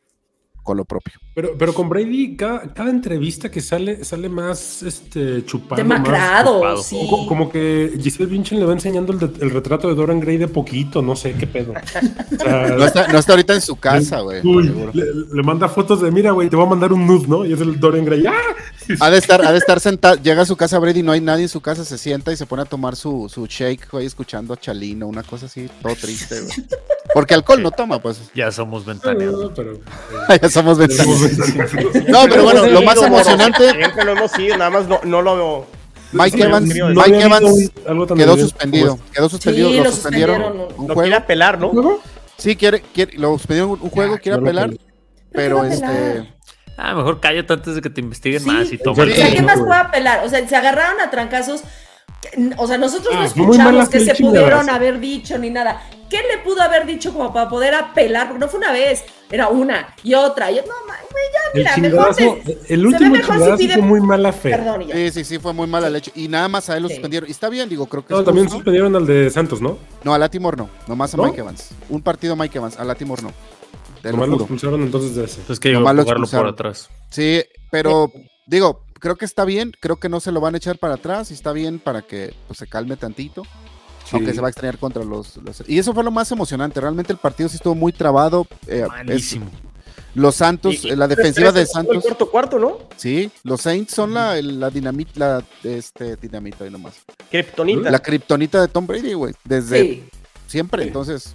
con lo propio. Pero, pero con Brady, cada, cada entrevista que sale, sale más este, chupado. Demacrado, sí. Como, como que Giselle Bündchen le va enseñando el, de- el retrato de Dorian Gray de poquito, no sé qué pedo. O sea, No está, no está ahorita en su casa, güey. le, le manda fotos de, mira, güey, te voy a mandar un nude, ¿no? Y es el Dorian Gray. ¡Ah! Ha de estar, ha de estar sentado, llega a su casa Brady, no hay nadie en su casa, se sienta y se pone a tomar su, su shake, güey, escuchando a Chalino, una cosa así, todo triste, güey. Porque alcohol no toma, pues. Ya somos ventaneados. No, pero, eh, ya somos ventaneados. No, pero bueno, lo más emocionante, Siempre lo hemos sido, nada más no, no lo veo. Mike Sí, Evans, no Mike Evans quedó suspendido, quedó suspendido, Sí, lo lo suspendieron suspendieron, un Lo juego. quiere apelar, ¿no? Sí, quiere, quiere, lo suspendieron un juego, quiere no lo apelar, pero ¿Por qué va a este, apelar? Ah, mejor cállate antes de que te investiguen más y toma. O sea, ¿qué más puedo apelar? O sea, se agarraron a trancazos. O sea, nosotros no Ah, escuchamos que se pudieron haber dicho ni nada. ¿Qué le pudo haber dicho como para poder apelar? Porque no fue una vez, era una y otra. Y yo, no, güey, ya, El mira, mejor chingadazo, te- el último mejor si pide- fue muy mala fe. Perdón. Sí, sí, sí, fue muy mala leche. Y nada más a él lo Sí. suspendieron. Y está bien, digo, creo que No, también justo. suspendieron al de Santos, ¿no? No, a Latimore no. Nomás a ¿No? Mike Evans. Un partido Mike Evans, a Latimore no. Te lo Nomás lo expulsaron entonces de ese. Entonces que iba a jugarlo por atrás. Sí, pero digo, creo que está bien. Creo que no se lo van a echar para atrás. Y está bien para que pues, se calme tantito. Sí. Aunque se va a extrañar contra los, los- Y eso fue lo más emocionante. Realmente el partido sí estuvo muy trabado. eh, Malísimo. es- los Santos, Y- la defensiva de El Santos. cuarto cuarto, ¿no? Sí, los Saints son la, el- la dinamita, la, este, dinamita ahí nomás. Kryptonita. La kriptonita de Tom Brady, güey. Desde Sí. siempre. Entonces,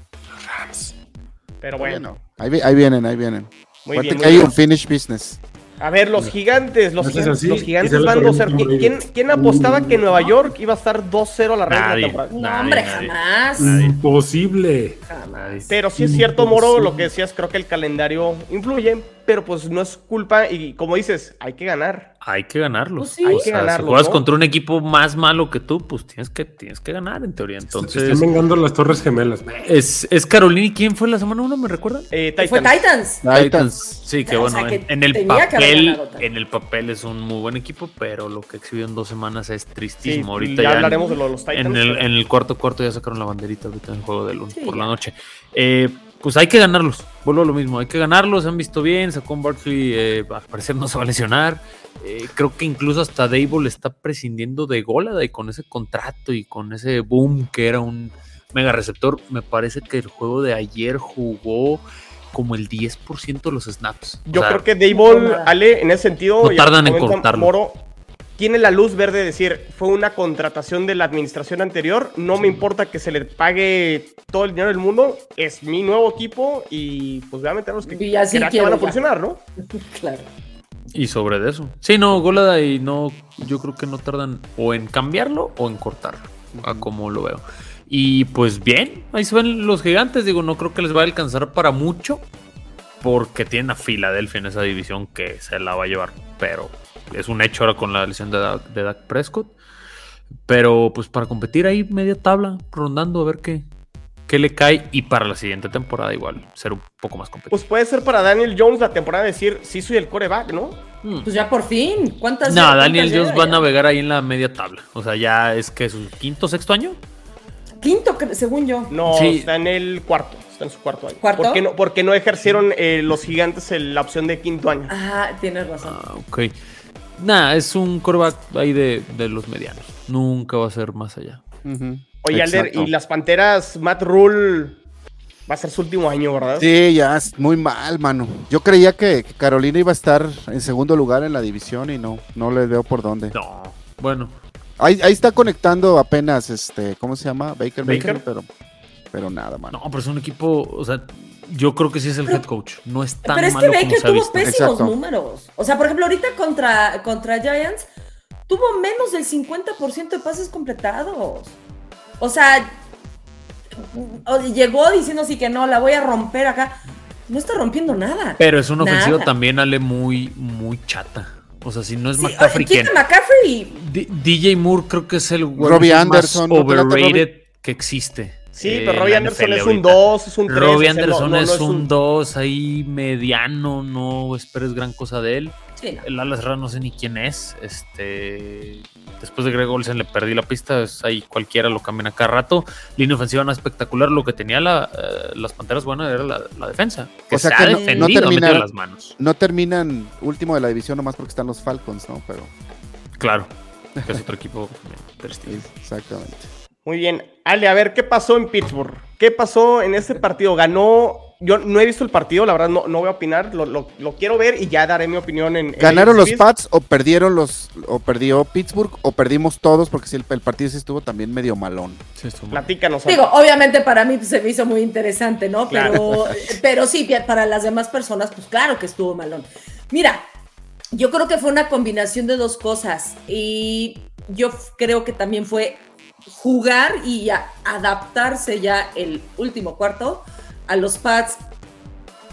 Pero bueno, bueno, ahí, vi- ahí vienen, ahí vienen. muy bien. que muy hay bien. un finish business. A ver, los gigantes, los, gigantes, así los gigantes van corriendo 2-0. Tom Brady. ¿Quién, quién apostaba que Nueva York iba a estar 2-0 a la de la Nadie. No, Nadie, hombre, nadie. jamás. Imposible. Jamás. Pero sí es cierto, Moro, lo que decías, creo que el calendario influye, pero pues no es culpa y como dices, hay que ganar. Hay que ganarlo. Pues sí. Hay O que sea, ganarlo, si juegas ¿no? contra un equipo más malo que tú, pues tienes que, tienes que ganar en teoría. Se Entonces, están vengando las Torres Gemelas. es, es Carolina. ¿Y quién fue la semana 1? ¿Me recuerdan? Eh, Fue Titans. Titans. Titans. Sí, que O bueno, sea, que en, en el papel, en el papel es un muy buen equipo, pero lo que exhibió en dos semanas es tristísimo. Sí, ahorita ya ya, hablaremos de lo de los Titans, En el, pero- en el cuarto cuarto ya sacaron la banderita ahorita en el juego de lunes Sí, por la noche. Eh, pues hay que ganarlos, vuelvo a lo mismo, hay que ganarlos, se han visto bien, sacó Barkley, eh, al parecer no se va a lesionar. Eh, creo que incluso hasta Dable está prescindiendo de Golada y con ese contrato y con ese boom que era un mega receptor, me parece que el juego de ayer jugó como el 10% de los snaps. O Yo sea, creo que Dable. Ale, en ese sentido, No tardan en cortarlo. Moro, tiene la luz verde de decir, fue una contratación de la administración anterior, no me importa que se le pague todo el dinero del mundo, es mi nuevo equipo y pues voy a meter los que, Y así que van a ya. funcionar, ¿no? Claro. Y sobre de eso. Sí, no, Golada y no, yo creo que no tardan o en cambiarlo o en cortarlo, a como lo veo. Y pues bien, ahí se ven los gigantes, digo, no creo que les va a alcanzar para mucho, porque tienen a Filadelfia en esa división que se la va a llevar, pero es un hecho ahora con la lesión de Dak, de Dak Prescott. Pero pues para competir ahí media tabla, rondando a ver qué, qué le cae y para la siguiente temporada igual ser un poco más competitivo. Pues puede ser para Daniel Jones la temporada decir, sí soy el coreback, ¿no? Hmm. Pues ya por fin. ¿Cuántas No, cuántas Daniel Jones va a navegar ahí en la media tabla. O sea, ya es que su quinto, sexto año. Quinto, según yo. No, Sí. está en el cuarto, está en su cuarto año. ¿Cuarto? Porque no, porque no ejercieron eh, los gigantes el- la opción de quinto año. Ah, tienes razón. Ah, ok. Nah, es un coreback ahí de, de los medianos. Nunca va a ser más allá. Ujú. Oye, Alder, y las Panteras, Matt Rule va a ser su último año, ¿verdad? Sí, ya es muy mal, mano. Yo creía que que Carolina iba a estar en segundo lugar en la división y no, no le veo por dónde. No. Bueno, Ahí, ahí está conectando apenas, este, ¿cómo se llama? Baker, Baker. Baker, pero, pero nada, mano. no, pero es un equipo. O sea, yo creo que sí es el head coach. No es tan Pero es que malo como Baker ha tuvo visto. pésimos Exacto. números. O sea, por ejemplo, ahorita contra, contra Giants tuvo menos del 50% de pases completados. O sea, llegó diciendo así que no, la voy a romper acá. No está rompiendo nada. Pero es una Nada. ofensiva también, Ale, muy, muy chata. O sea, si no es Sí, McCaffrey, ¿quién? McCaffrey. D- DJ Moore creo que es el Robbie Anderson, más ¿no te late overrated que existe. Sí, eh, pero Robbie Anderson es un ahorita. 2, es un 3. Robbie Anderson es un 2 ahí mediano, no esperes gran cosa de él. Sí, no. El ala cerrada no sé ni quién es. Este, después de Greg Olsen le perdí la pista, es ahí cualquiera lo cambian a cada rato. Línea ofensiva no espectacular, lo que tenía la, eh, las Panteras buenas era la, la defensa. Que O sea se que ha no- no defendido, ha termina- las manos. No terminan último de la división nomás porque están los Falcons, ¿no? Pero Claro, que es otro equipo sí, exactamente. Muy bien. Ale, a ver, ¿qué pasó en Pittsburgh? ¿Qué pasó en este partido? Ganó. Yo no he visto el partido, la verdad no, no voy a opinar. Lo, lo- lo quiero ver y ya daré mi opinión en. en ¿Ganaron los. Pats o perdieron los o perdió Pittsburgh o perdimos todos porque sí, el, el partido sí estuvo también medio malón? Sí, estuvo mal. Platícanos. Digo, obviamente para mí se me hizo muy interesante, ¿no? Claro. Pero, pero sí, para las demás personas, pues claro que estuvo malón. Mira, yo creo que fue una combinación de dos cosas y yo creo que también fue jugar y adaptarse ya el último cuarto a los pads,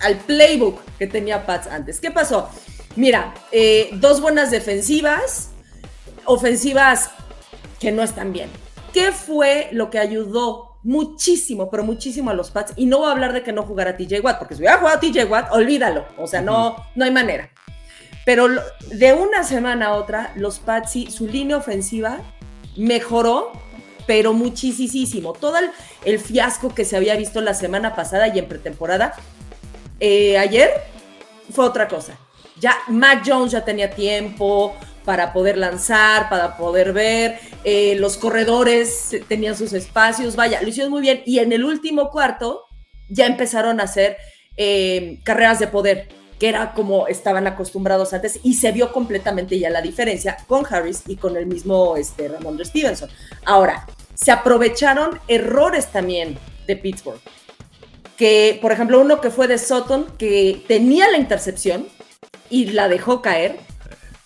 al playbook que tenía Pats antes. ¿Qué pasó? Mira, eh, dos buenas defensivas, ofensivas que no están bien. ¿Qué fue lo que ayudó muchísimo, pero muchísimo a los Pats? Y no voy a hablar de que no jugara TJ Watt, porque si hubiera jugado TJ Watt, olvídalo. O sea, no, no hay manera. Pero de una semana a otra, los Pats, su línea ofensiva mejoró, pero muchísimo. Todo el, fiasco que se había visto la semana pasada y en pretemporada, eh, ayer fue otra cosa. Ya Mac Jones ya tenía tiempo para poder lanzar, para poder ver, eh, los corredores tenían sus espacios, vaya, lo hicieron muy bien. Y en el último cuarto ya empezaron a hacer eh, carreras de poder, que era como estaban acostumbrados antes, y se vio completamente ya la diferencia con Harris y con el mismo este, Ramondre Stevenson. Ahora, se aprovecharon errores también de Pittsburgh. Que, por ejemplo, uno que fue de Sutton, que tenía la intercepción, y la dejó caer.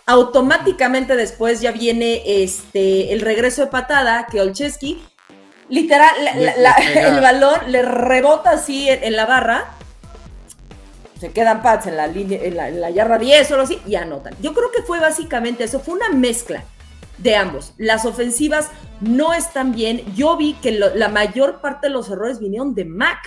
Automáticamente después ya viene este, el regreso de patada que Olcheski, literal, el balón le rebota así en, la barra. Se quedan pads en la, línea, en la, yarda 10 o algo así y anotan. Yo creo que fue básicamente eso, fue una mezcla de ambos. Las ofensivas no están bien. Yo vi que la mayor parte de los errores vinieron de Mac.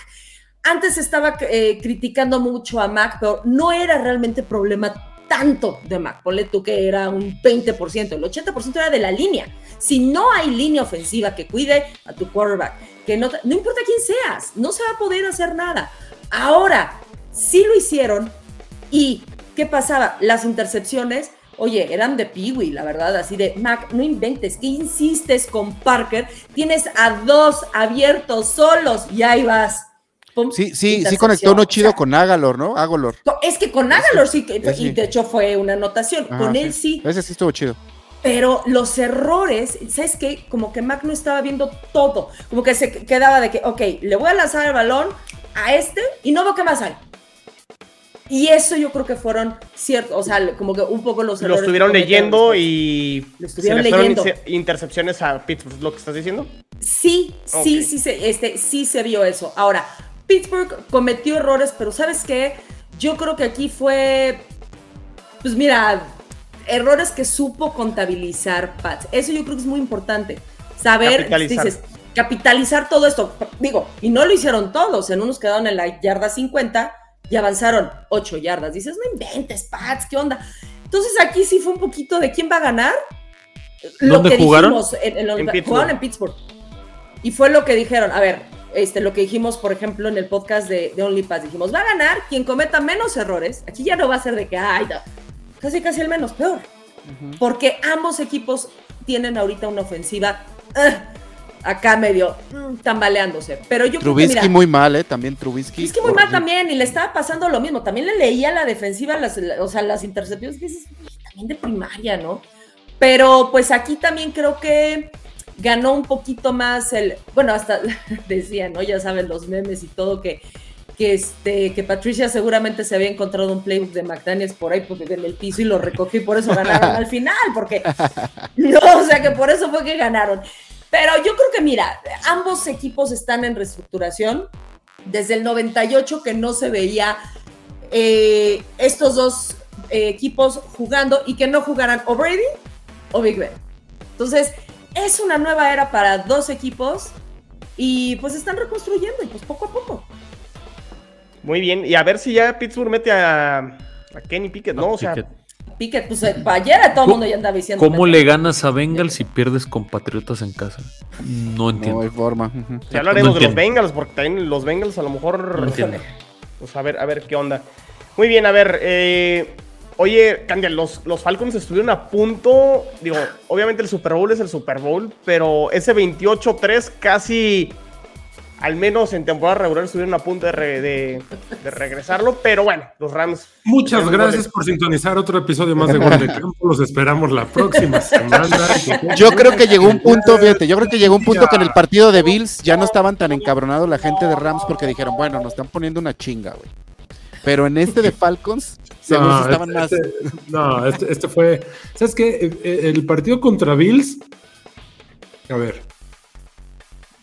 Antes estaba eh, criticando mucho a Mac, pero no era realmente problema tanto de Mac. Ponle tú que era un 20%, el 80% era de la línea. Si no hay línea ofensiva que cuide a tu quarterback, que no, no importa quién seas, no se va a poder hacer nada. Ahora, sí lo hicieron y ¿qué pasaba? Las intercepciones oye, eran de Peewee, la verdad, así de, Mac, no inventes, ¿qué insistes con Parker? Tienes a dos abiertos solos y ahí vas sí, sí, sí conectó uno chido con Agalor, ¿no? Agalor. Es que con Agalor sí, y de hecho fue una anotación. con él sí. Ese sí estuvo chido. Pero los errores, ¿sabes qué? Como que Mac no estaba viendo todo. Como que se quedaba de que, ok, le voy a lanzar el balón a este y no veo qué más hay. Y eso yo creo que fueron ciertos, o sea, como que un poco los errores. Lo estuvieron leyendo y. Lo estuvieron leyendo. intercepciones a Pittsburgh, ¿lo que estás diciendo? Sí, sí, sí, este, sí se vio eso. Ahora, Pittsburgh cometió errores, pero ¿sabes qué? Yo creo que aquí fue, pues mira, errores que supo contabilizar Pats. Eso yo creo que es muy importante. Saber, capitalizar. dices, capitalizar todo esto. Digo, y no lo hicieron todos. En unos quedaron en la yarda 50 y avanzaron 8 yardas. Dices, no inventes, Pats, ¿qué onda? Entonces aquí sí fue un poquito de quién va a ganar. Lo que jugaron? dijimos en, en, Pittsburgh. en Pittsburgh. Y fue lo que dijeron, a ver, este, lo que dijimos, por ejemplo, en el podcast de, de OnlyPass, dijimos, va a ganar quien cometa menos errores. Aquí ya no va a ser de que, ay, casi casi el menos, peor. Porque ambos equipos tienen ahorita una ofensiva eh, acá medio mm, tambaleándose. Pero yo Trubisky creo que, muy mal, ¿eh? También Trubisky. Trubisky muy mal también, y le estaba pasando lo mismo. También le leía la defensiva, las, o sea, las intercepciones, que es también de primaria, ¿no? Pero pues aquí también creo que ganó un poquito más el, bueno, hasta decía, ¿no? Ya saben los memes y todo que que, este, que Patricia seguramente se había encontrado un playbook de McDaniels por ahí porque en el piso y lo recogió y por eso ganaron al final, porque no, o sea que por eso fue que ganaron. Pero yo creo que mira, ambos equipos están en reestructuración desde el 98 que no se veía eh, estos dos eh, equipos jugando y que no jugaran o Brady o Big Ben. Entonces, es una nueva era para dos equipos y pues están reconstruyendo y pues poco a poco. Muy bien, y a ver si ya Pittsburgh mete a, Kenny Pickett, ¿no? O sea, Pickett, pues eh, ayer todo el mundo ya andaba diciendo. ¿Cómo le ganas a Bengals si pierdes con Patriotas en casa? No entiendo. No hay forma. Ya hablaremos de los Bengals, porque también los Bengals a lo mejor. Pues a ver, a ver qué onda. Muy bien, a ver, eh, Oye, Candia, los, los Falcons estuvieron a punto. Digo, obviamente el Super Bowl es el Super Bowl, pero ese 28-3 casi, al menos en temporada regular, estuvieron a punto de, regresarlo. Pero bueno, los Rams. Muchas gracias por sintonizar otro episodio más de Gol de Campo. Los esperamos la próxima semana. Yo creo que llegó un punto, fíjate, yo creo que llegó un punto que en el partido de Bills ya no estaban tan encabronados la gente de Rams porque dijeron, bueno, nos están poniendo una chinga, güey. Pero en este de Falcons, no, estaban este, más. Este, no, este, este, fue. ¿Sabes qué? El partido contra Bills. A ver.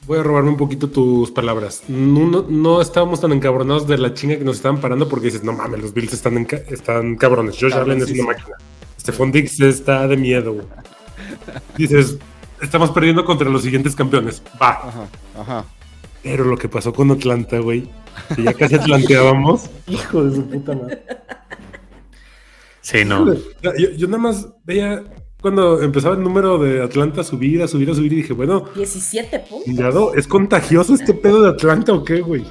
Voy a robarme un poquito tus palabras. No, no, estábamos tan encabronados de la chinga que nos estaban parando porque dices, no mames, los Bills están, están cabrones. Josh Allen es una máquina. Stephon Dix está de miedo, güey. Dices, estamos perdiendo contra los siguientes campeones. Va. Ajá, ajá. Pero lo que pasó con Atlanta, güey, que ya casi atlanteábamos. Hijo de su puta madre. Sí, no. Yo, yo nada más veía cuando empezaba el número de Atlanta a subir, a subir, a subir, y dije, bueno. 17 puntos. ¿Es contagioso este pedo de Atlanta o qué, güey?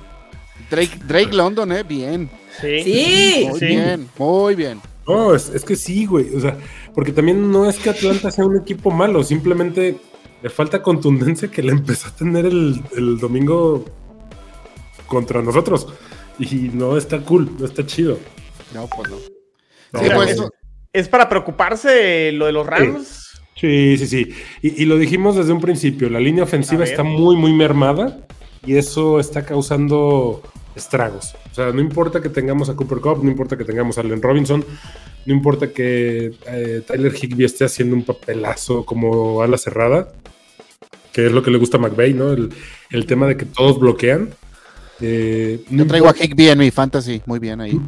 Drake, Drake London, ¿eh? Bien. Sí. sí. Muy bien, muy bien. No, es, es, que sí, güey. O sea, porque también no es que Atlanta sea un equipo malo, simplemente le falta contundencia que le empezó a tener el, el domingo contra nosotros. Y no está cool, no está chido. No, pues no. sí, pues, ¿Es para preocuparse lo de los Rams? Sí, sí, sí. Y, lo dijimos desde un principio, la línea ofensiva está muy, muy mermada y eso está causando estragos. O sea, no importa que tengamos a Cooper Cup, no importa que tengamos a Allen Robinson, no importa que eh, Tyler Higby esté haciendo un papelazo como ala cerrada, que es lo que le gusta a McVeigh, ¿no? El, tema de que todos bloquean. Eh, Yo traigo a Higby en mi fantasy, muy bien ahí.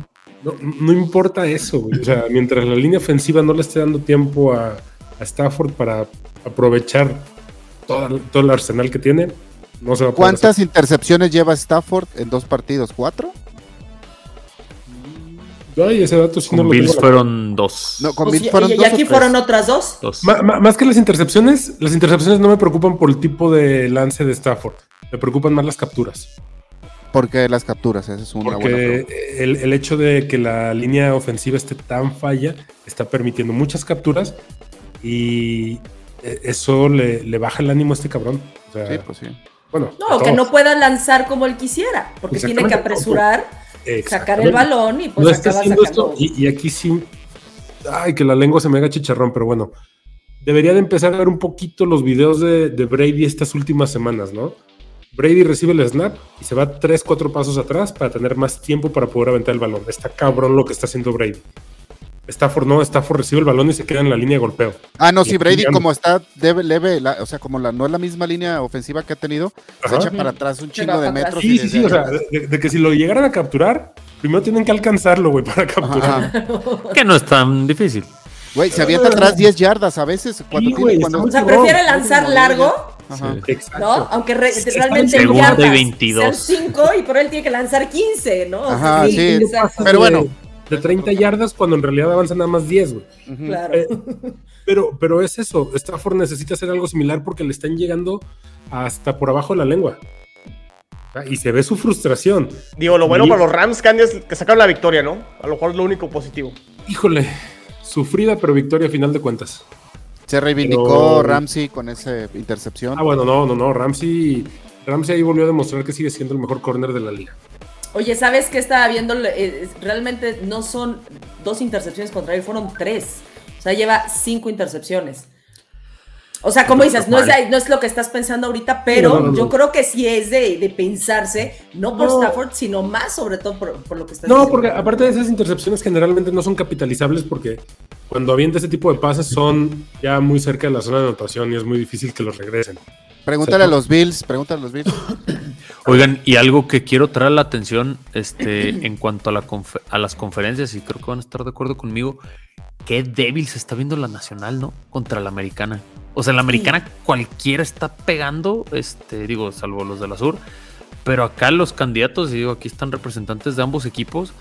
No, importa eso, O sea, mientras la línea ofensiva no le esté dando tiempo a, Stafford para aprovechar todo, el arsenal que tiene, no se va a ¿Cuántas intercepciones lleva Stafford en dos partidos? ¿Cuatro? Ay, ese dato sí con Bills fueron dos. No, con Bills fueron ¿Y, aquí fueron otras dos? más que las intercepciones, las intercepciones no me preocupan por el tipo de lance de Stafford. Me preocupan más las capturas. Porque las capturas, esa es una Porque el, el, hecho de que la línea ofensiva esté tan falla está permitiendo muchas capturas y e, eso le, baja el ánimo a este cabrón. sí, pues sí. Bueno, no, que no pueda lanzar como él quisiera, porque tiene que apresurar, sacar el balón y pues no está haciendo esto, y, aquí sí, ay, que la lengua se me haga chicharrón, pero bueno, debería de empezar a ver un poquito los videos de, de Brady estas últimas semanas, ¿no? Brady recibe el snap y se va 3, 4 pasos atrás para tener más tiempo para poder aventar el balón. Está cabrón lo que está haciendo Brady. Stafford no, Stafford recibe el balón y se queda en la línea de golpeo. Ah, no, si Brady como está debe, leve, o sea, como la, no es la misma línea ofensiva que ha tenido, se echa para atrás un chingo de metros. Sí, sí, sí, o sea, de, que si lo llegaran a capturar, primero tienen que alcanzarlo, güey, para capturar. que no es tan difícil. Güey, se avienta atrás 10 yardas a veces. Cuando tiene, cuando... O sea, prefiere lanzar largo ¿No? Aunque realmente en yardas 22. 5 y por él tiene que lanzar 15, ¿no? Ajá, sí. Pero bueno. De 30 yardas cuando en realidad avanza nada más 10, güey. Claro. Eh, pero, pero es eso. Stafford necesita hacer algo similar porque le están llegando hasta por abajo de la lengua. Y se ve su frustración. Digo, lo bueno para los Rams, Candy, es que sacaron la victoria, ¿no? A lo mejor es lo único positivo. Híjole, sufrida pero victoria a final de cuentas. Se reivindicó Ramsey con esa intercepción. Ah, bueno, no, no, no. Ramsey, Ramsey ahí volvió a demostrar que sigue siendo el mejor corner de la liga. Oye, ¿sabes qué estaba viendo? Eh, realmente no son dos intercepciones contra él, fueron tres. O sea, lleva cinco intercepciones. O sea, como dices, no es, no es lo que estás pensando ahorita, pero yo creo que sí es de, pensarse, no por Stafford, sino más sobre todo por, lo que estás No, porque aparte de esas intercepciones generalmente no son capitalizables porque cuando avienta ese tipo de pases son ya muy cerca de la zona de anotación y es muy difícil que los regresen. Pregúntale a los Bills, pregúntale a los Bills. Oigan, y algo que quiero traer la atención este, en cuanto a, la a las conferencias, y creo que van a estar de acuerdo conmigo, qué débil se está viendo la nacional, ¿no? Contra la americana. O sea, la americana cualquiera está pegando, este, digo, salvo los de la sur. Pero acá los candidatos, y digo, aquí están representantes de ambos equipos.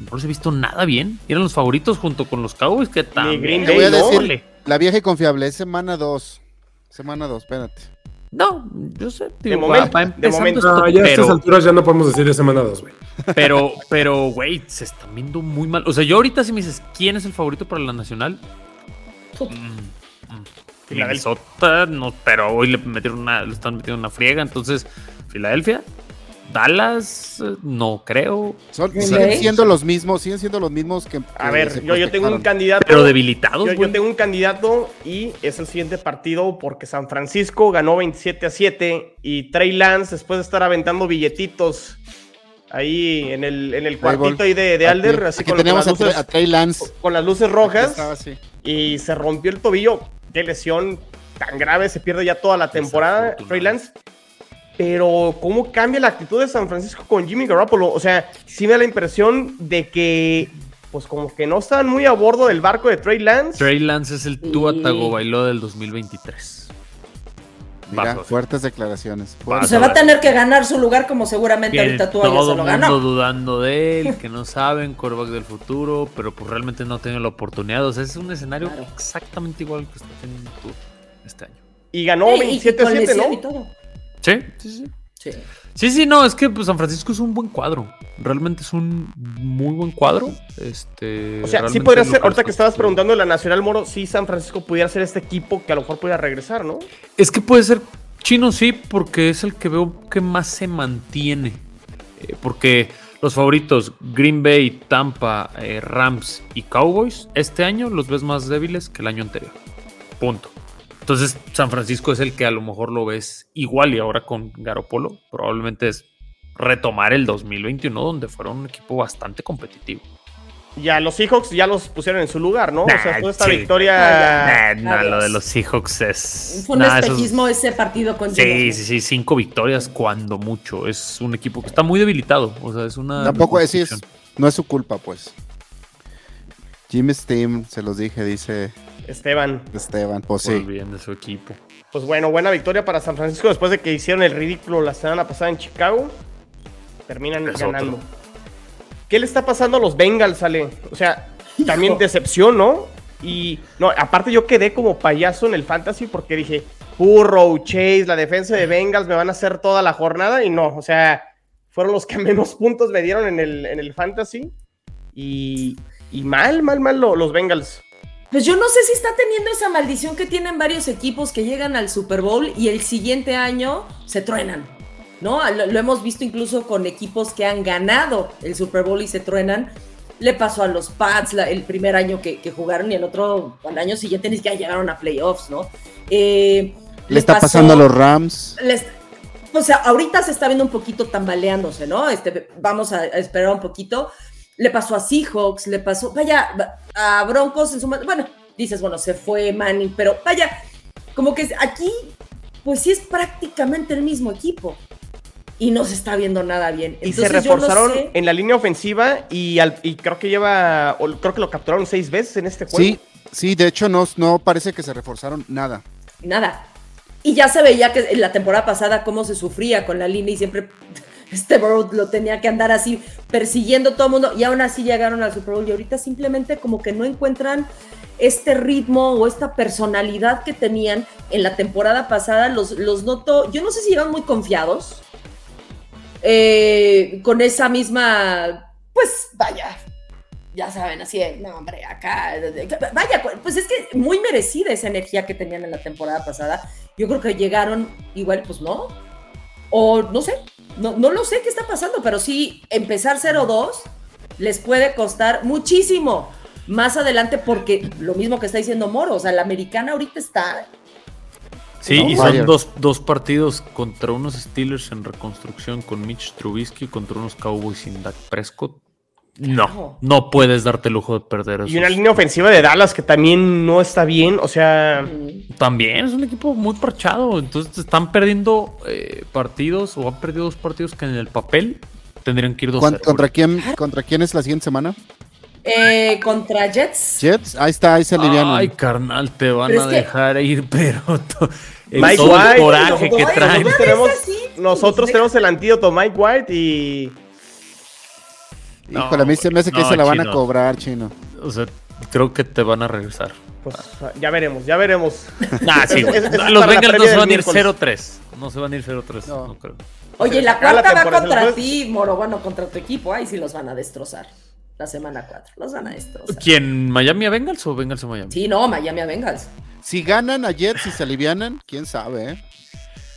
No los he visto nada bien. Eran los favoritos junto con los Cowboys. ¿Qué tal? voy a decir, la vieja y confiable es semana 2. Semana 2, espérate. No, yo sé. de momento, de momento. No, ya a estas alturas ya no podemos decir de semana 2, güey. Pero, pero, güey, se están viendo muy mal. O sea, yo ahorita si me dices, ¿quién es el favorito para la nacional? Minnesota, no, pero hoy le metieron una, le están metiendo una friega, entonces Filadelfia, Dallas, no creo. siguen siendo los mismos, siguen siendo los mismos que. a ver, yo, yo, tengo un candidato. Pero debilitados. Yo, yo, tengo un candidato y es el siguiente partido porque San Francisco ganó 27 a 7 y Trey Lance, después de estar aventando billetitos ahí en el, en el cuartito ahí de, de Alder, así con, las luces, a Trey Lance. con las luces rojas. Y se rompió el tobillo qué lesión tan grave, se pierde ya toda la temporada, Trey Lance. Pero cómo cambia la actitud de San Francisco con Jimmy Garoppolo. O sea, sí me da la impresión de que, pues como que no están muy a bordo del barco de Trey Lance. Trey Lance es el Tua Tagovailoa del 2023. Mira, fuertes declaraciones. se va a tener que ganar su lugar como seguramente ahorita tú ya se lo ganó. dudando de él, que no saben, quarterback del futuro, pero pues realmente no ha tenido la oportunidad. O sea, es un escenario exactamente igual que está teniendo tú este año. Y ganó 27-7, ¿no? Sí, sí, sí. Sí. Sí, no, es que pues, San Francisco es un buen cuadro. Realmente es un muy buen cuadro. Este, o sea, sí podría ser, ahorita que estabas preguntando de la Nacional Moro, sí San Francisco pudiera ser este equipo que a lo mejor pudiera regresar, ¿no? Es que puede ser chino, sí, porque es el que veo que más se mantiene. Eh, porque los favoritos, Green Bay, Tampa, eh, Rams y Cowboys, este año los ves más débiles que el año anterior. Punto. Entonces, San Francisco es el que a lo mejor lo ves igual y ahora con Garopolo probablemente es retomar el 2021 donde fueron un equipo bastante competitivo. Ya los Seahawks ya los pusieron en su lugar, ¿no? o sea, toda esta victoria. no, lo de los Seahawks es. Fue un espejismo ese partido con Sí, sí, sí, cinco victorias cuando mucho. Es un equipo que está muy debilitado. O sea, es una. Tampoco decís, no es su culpa, pues. Jim Steam, se los dije, dice Esteban. Esteban, pues sí. bien de su equipo. Pues bueno, buena victoria para San Francisco después de que hicieron el ridículo la semana pasada en Chicago. Terminan ganando. ¿Qué le está pasando a los Bengals, Ale? O sea, también decepción, ¿no? Y no, aparte yo quedé como payaso en el fantasy porque dije, Burrow, Chase, la defensa de Bengals me van a hacer toda la jornada y no, o sea, fueron los que menos puntos me dieron en el, en el fantasy y, y mal, mal, mal los Bengals. Pues yo no sé si está teniendo esa maldición que tienen varios equipos que llegan al Super Bowl y el siguiente año se truenan. ¿No? Lo, hemos visto incluso con equipos que han ganado el Super Bowl y se truenan. Le pasó a los Pats el primer año que, jugaron y el otro, al año siguiente ni siquiera llegaron a playoffs, ¿no? Eh, Le está pasando a los Rams. o sea, ahorita se está viendo un poquito tambaleándose, ¿no? Este, vamos a esperar un poquito le pasó a Seahawks, le pasó, vaya, a Broncos en su bueno, dices, bueno, se fue Manning, pero vaya, como que aquí, pues sí es prácticamente el mismo equipo. Y no se está viendo nada bien. y se reforzaron en la línea ofensiva y, creo que lleva, creo que lo capturaron seis veces en este juego. Sí, sí, de hecho no, no parece que se reforzaron nada. Nada. Y ya se veía que en la temporada pasada cómo se sufría con la línea y siempre este Burrow lo tenía que andar así persiguiendo todo el mundo y aún así llegaron al Super Bowl y ahorita simplemente como que no encuentran este ritmo o esta personalidad que tenían en la temporada pasada, los, los noto, yo no sé si iban muy confiados, eh, con esa misma, pues vaya, ya saben, así no hombre, acá, vaya, pues es que muy merecida esa energía que tenían en la temporada pasada, yo creo que llegaron igual, pues no, o no sé, no, no lo sé qué está pasando, pero sí, empezar 0-2 les puede costar muchísimo más adelante porque lo mismo que está diciendo Moro, o sea, la americana ahorita está... Sí, y son dos, dos, partidos contra unos Steelers en reconstrucción con Mitch Trubisky contra unos Cowboys sin Dak Prescott. No, no puedes darte el lujo de perder eso. Y una línea ofensiva de Dallas que también no está bien, o sea... También es un equipo muy parchado, entonces están perdiendo eh, partidos o han perdido dos partidos que en el papel tendrían que ir dos. ¿Contra quién, ¿Contra quién es la siguiente semana? Eh, contra Jets. Jets, ahí está, ahí se alivian. Ay, carnal, te van a dejar ir, pero el Mike White, coraje que traen. Nosotros, tenemos, nosotros tenemos el antídoto Mike White y Híjole, a mí se me hace que se la van a cobrar, chino. O sea, creo que te van a regresar. Pues ya veremos, ya veremos. Nah, sí, los Bengals no se van a ir 0-3. No se van a ir 0-3, no. creo. Oye, la cuarta va contra ti, Moro, bueno, contra tu equipo. Ahí sí los van a destrozar. La semana 4. Los van a destrozar. ¿Quién? ¿Miami a Bengals o Bengals a Miami? Sí, no, Miami a Bengals. Si ganan ayer, si se alivianan, quién sabe, ¿eh?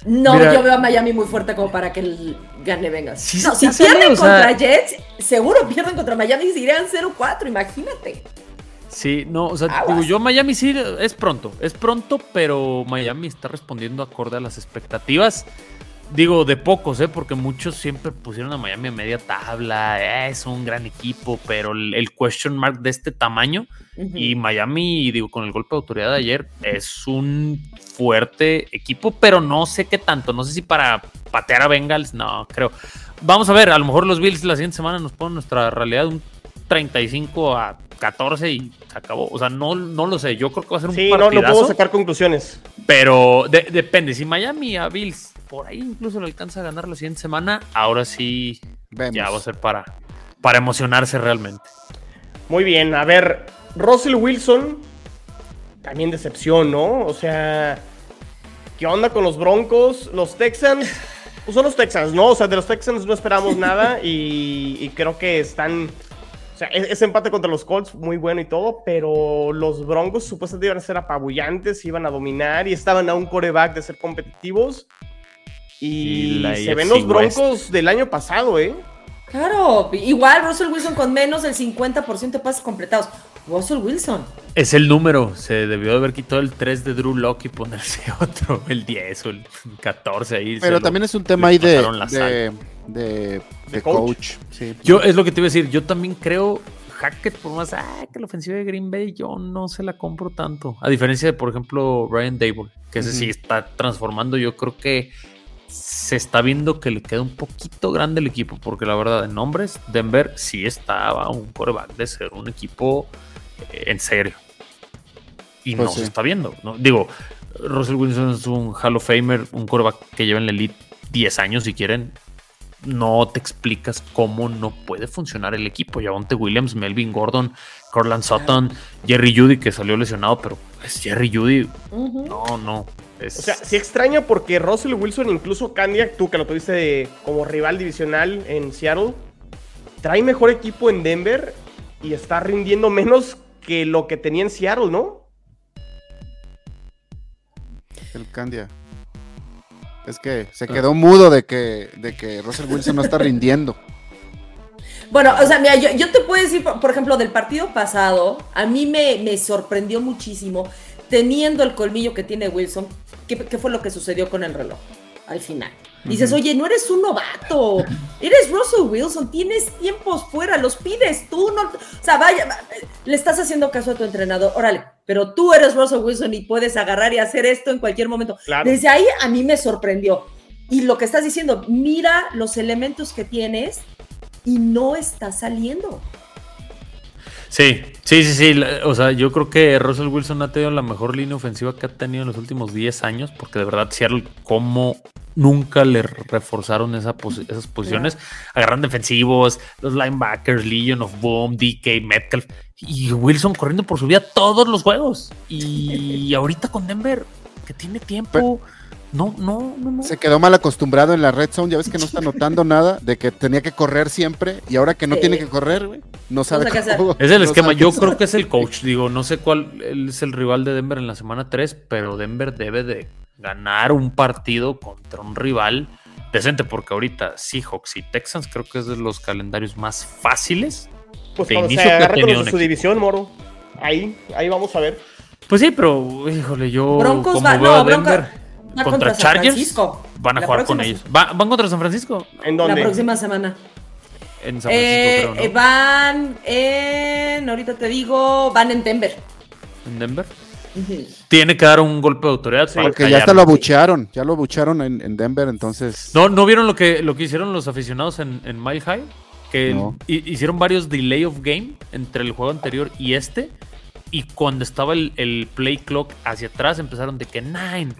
No, yo veo a Miami muy fuerte como para que gane Bengals. si pierden contra Jets, seguro pierden contra Miami y se irían 0-4, imagínate. Sí, no, o sea, digo, yo Miami sí es pronto, es pronto, pero Miami está respondiendo acorde a las expectativas. Digo, de pocos, ¿eh? Porque muchos siempre pusieron a Miami a media tabla, eh, es un gran equipo, pero el, question mark de este tamaño y Miami, digo, con el golpe de autoridad de ayer, es un fuerte equipo, pero no sé qué tanto, no sé si para patear a Bengals, no, creo. Vamos a ver, a lo mejor los Bills la siguiente semana nos ponen nuestra realidad un 35 a 14 y se acabó. O sea, no, no lo sé. Yo creo que va a ser un sí, no, no puedo sacar conclusiones. Pero depende. Si Miami a Bills por ahí incluso lo alcanza a ganar la siguiente semana, ahora sí ya va a ser para, para emocionarse realmente. Muy bien. A ver, Russell Wilson, también decepción, ¿no? O sea, ¿qué onda con los Broncos? Los Texans. Pues son los Texans, ¿no? O sea, de los Texans no esperamos nada y creo que están sea, ese empate contra los Colts, muy bueno y todo, pero los Broncos supuestamente iban a ser apabullantes, iban a dominar y estaban a un coreback de ser competitivos. Y, se ven los Broncos del año pasado, ¿eh? Claro, igual Russell Wilson con menos del 50% de pases completados. Russell Wilson. Es el número. Se debió de haber quitado el 3 de Drew Locke y ponerse otro, el 10 o el 14 ahí. Pero también es un tema ahí de, de, coach. Yo es lo que te iba a decir. Yo también creo, Hackett, por más ah, que la ofensiva de Green Bay, yo no se la compro tanto. A diferencia de, por ejemplo, Ryan Dable, que ese sí está transformando. Yo creo que se está viendo que le queda un poquito grande el equipo, porque la verdad, en nombres, Denver sí estaba un coreback de ser un equipo eh, en serio. Y pues no se está viendo. ¿no? Digo, Russell Wilson es un Hall of Famer, un coreback que lleva en la elite 10 años si quieren. No te explicas cómo no puede funcionar el equipo. Javonte Williams, Melvin Gordon, Corland Sutton, Jerry Judy, que salió lesionado, pero es Jerry Judy. No, no. O sea, sí extraña porque Russell Wilson, incluso Candia, tú que lo tuviste como rival divisional en Seattle, trae mejor equipo en Denver y está rindiendo menos que lo que tenía en Seattle, ¿no? El Candia. Es que se quedó mudo de que, de que Russell Wilson no está rindiendo. Bueno, o sea, mira, yo, te puedo decir, por, ejemplo, del partido pasado, a mí me, me sorprendió muchísimo, teniendo el colmillo que tiene Wilson, ¿qué, fue lo que sucedió con el reloj al final? Dices, oye, no eres un novato, eres Russell Wilson, tienes tiempos fuera, los pides tú, no, o sea, vaya, le estás haciendo caso a tu entrenador, órale, pero tú eres Russell Wilson y puedes agarrar y hacer esto en cualquier momento. Desde ahí a mí me sorprendió. Y lo que estás diciendo, mira los elementos que tienes y no está saliendo. Sí, sí, sí, sí. O sea, yo creo que Russell Wilson ha tenido la mejor línea ofensiva que ha tenido en los últimos 10 años, porque de verdad Seattle, como nunca le reforzaron esas posiciones, agarran defensivos, los linebackers, Legion of Boom, DK, Metcalf, y Wilson corriendo por su vida todos los juegos. Y ahorita con Denver, que tiene tiempo. No, no, no, Se quedó mal acostumbrado en la red zone, ya ves que no está notando nada de que tenía que correr siempre y ahora que no tiene que correr, güey, no sabe cómo, Es el esquema, yo creo que es el coach, digo, no sé cuál es el rival de Denver en la semana 3, pero Denver debe de ganar un partido contra un rival decente, porque ahorita Seahawks y Texans creo que es de los calendarios más fáciles pues de inicio se que con su división, Moro. Ahí, ahí vamos a ver. Pues sí, pero híjole, yo Broncos como veo a Denver, contra, Chargers. Van a jugar con ellos. ¿Van, contra San Francisco? ¿En dónde? La próxima semana. En San Francisco, eh, creo, Van en. Ahorita te digo. Van en Denver. ¿En Denver? Tiene que dar un golpe de autoridad. porque ya hasta lo abuchearon. Ya lo abuchearon en, Denver, entonces. ¿No, ¿no vieron lo que, lo que hicieron los aficionados en, en Mile High? Que hicieron varios delay of game entre el juego anterior y este. Y cuando estaba el, el play clock hacia atrás, empezaron de que nine,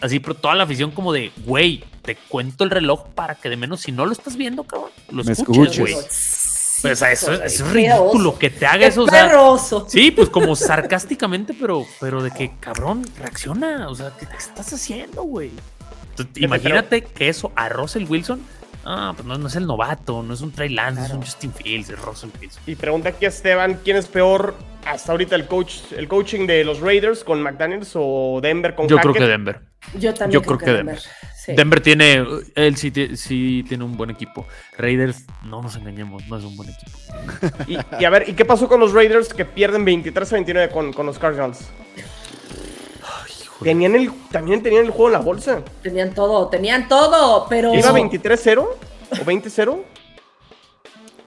así, pero toda la afición como de, güey, te cuento el reloj para que de menos, si no lo estás viendo, cabrón, lo escuches, güey. Pues eso, es ridículo que te haga eso. O sí, pues como sarcásticamente, pero, pero de que cabrón, reacciona. O sea, ¿qué, estás haciendo, güey? Imagínate que eso a Russell Wilson Ah, pues no, es el novato, no es un Trey Lance, es un Justin Fields, es Russell Wilson. Y pregunta aquí a Esteban, ¿quién es peor hasta ahorita el coach, el coaching de los Raiders con McDaniels o Denver con Yo creo que Denver. Yo también creo, que, Denver. Denver. tiene, él sí, sí, tiene un buen equipo. Raiders, no nos engañemos, no es un buen equipo. y, a ver, ¿y qué pasó con los Raiders que pierden 23 a 29 con, con los Cardinals? Tenían el, también tenían el juego en la bolsa. Tenían todo, tenían todo, pero. ¿Iba 23-0 o 20-0?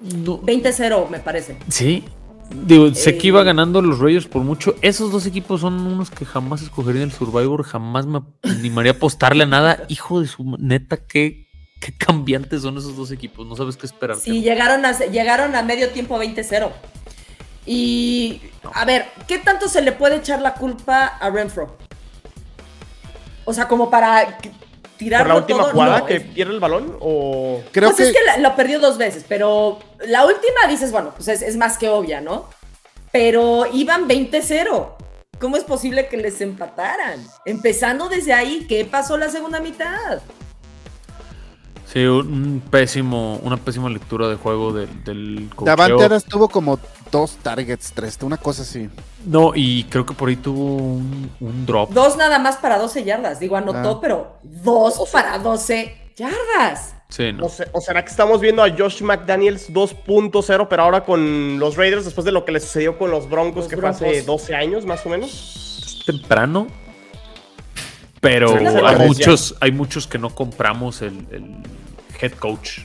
No. 20-0, me parece. Sí. Digo, sé que iba eh. ganando los Raiders por mucho. Esos dos equipos son unos que jamás escogería en el Survivor. Jamás me animaría a apostarle a nada. Hijo de su neta, qué, qué cambiantes son esos dos equipos. No sabes qué esperar. Sí, llegaron a, llegaron a medio tiempo 20-0. Y a ver, ¿qué tanto se le puede echar la culpa a Renfro? O sea, como para tirar ¿Por la última jugada que pierde el balón? O... Creo pues es que lo perdió dos veces, pero la última dices, bueno, pues es, más que obvia, ¿no? Pero iban 20-0. ¿Cómo es posible que les empataran? Empezando desde ahí, ¿qué pasó la segunda mitad? Sí, un pésimo, una pésima lectura de juego del, del Davante tuvo como dos targets, tres, una cosa así. No, y creo que por ahí tuvo un, drop. Dos nada más para 12 yardas. Digo, anotó, ah. pero dos para 12 yardas. Sí, no. o, será que estamos viendo a Josh McDaniels 2.0, pero ahora con los Raiders, después de lo que le sucedió con los Broncos, que fue hace 12 años más o menos? temprano. Pero hay muchos, hay muchos que no compramos el head coach.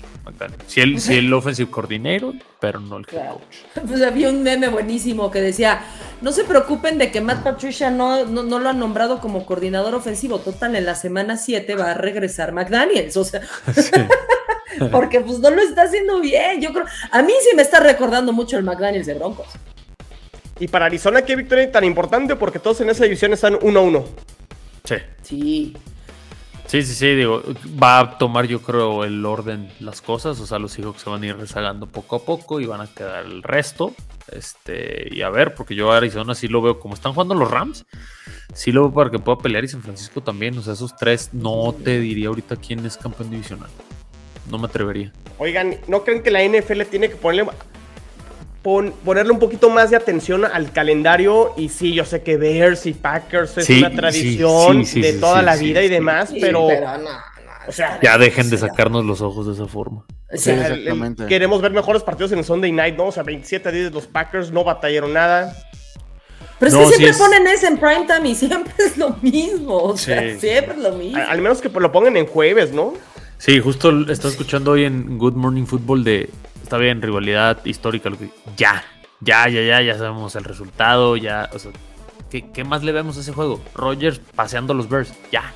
Si el, si el offensive coordinator, pero no el head coach. Pues había un meme buenísimo que decía, no se preocupen de que Matt Patricia no, no, lo han nombrado como coordinador ofensivo. Total, en la semana 7 va a regresar McDaniels. O sea, porque pues no lo está haciendo bien. Yo creo, a mí sí me está recordando mucho el McDaniels de Broncos. Y para Arizona, qué victoria tan importante porque todos en esa división están 1-1. Sí. Sí. Sí, sí, sí, digo, va a tomar yo creo el orden las cosas, o sea, los hijos se van a ir rezagando poco a poco y van a quedar el resto. Este, y a ver, porque yo a Arizona sí lo veo como están jugando los Rams, sí lo veo para que pueda pelear y San Francisco también, o sea, esos tres no te diría ahorita quién es campeón divisional. No me atrevería. Oigan, ¿no creen que la NFL tiene que ponerle ponerle un poquito más de atención al calendario. Y sí, yo sé que Bears y Packers es una tradición de toda la vida y demás, pero. o sea, ya dejen de sacarnos los ojos de esa forma. queremos ver mejores partidos en el Sunday night, ¿no? O sea, 27 días los Packers no batallaron nada. Pero es que siempre ponen eso en primetime y siempre es lo mismo. O sea, siempre es lo mismo. Al, menos que lo pongan en jueves, ¿no? Sí, justo estaba escuchando hoy en Good Morning Football de está bien, rivalidad histórica, ya, ya, ya, ya, ya sabemos el resultado, ya, o sea, ¿qué, más le vemos a ese juego? Rogers paseando los Bears, ya,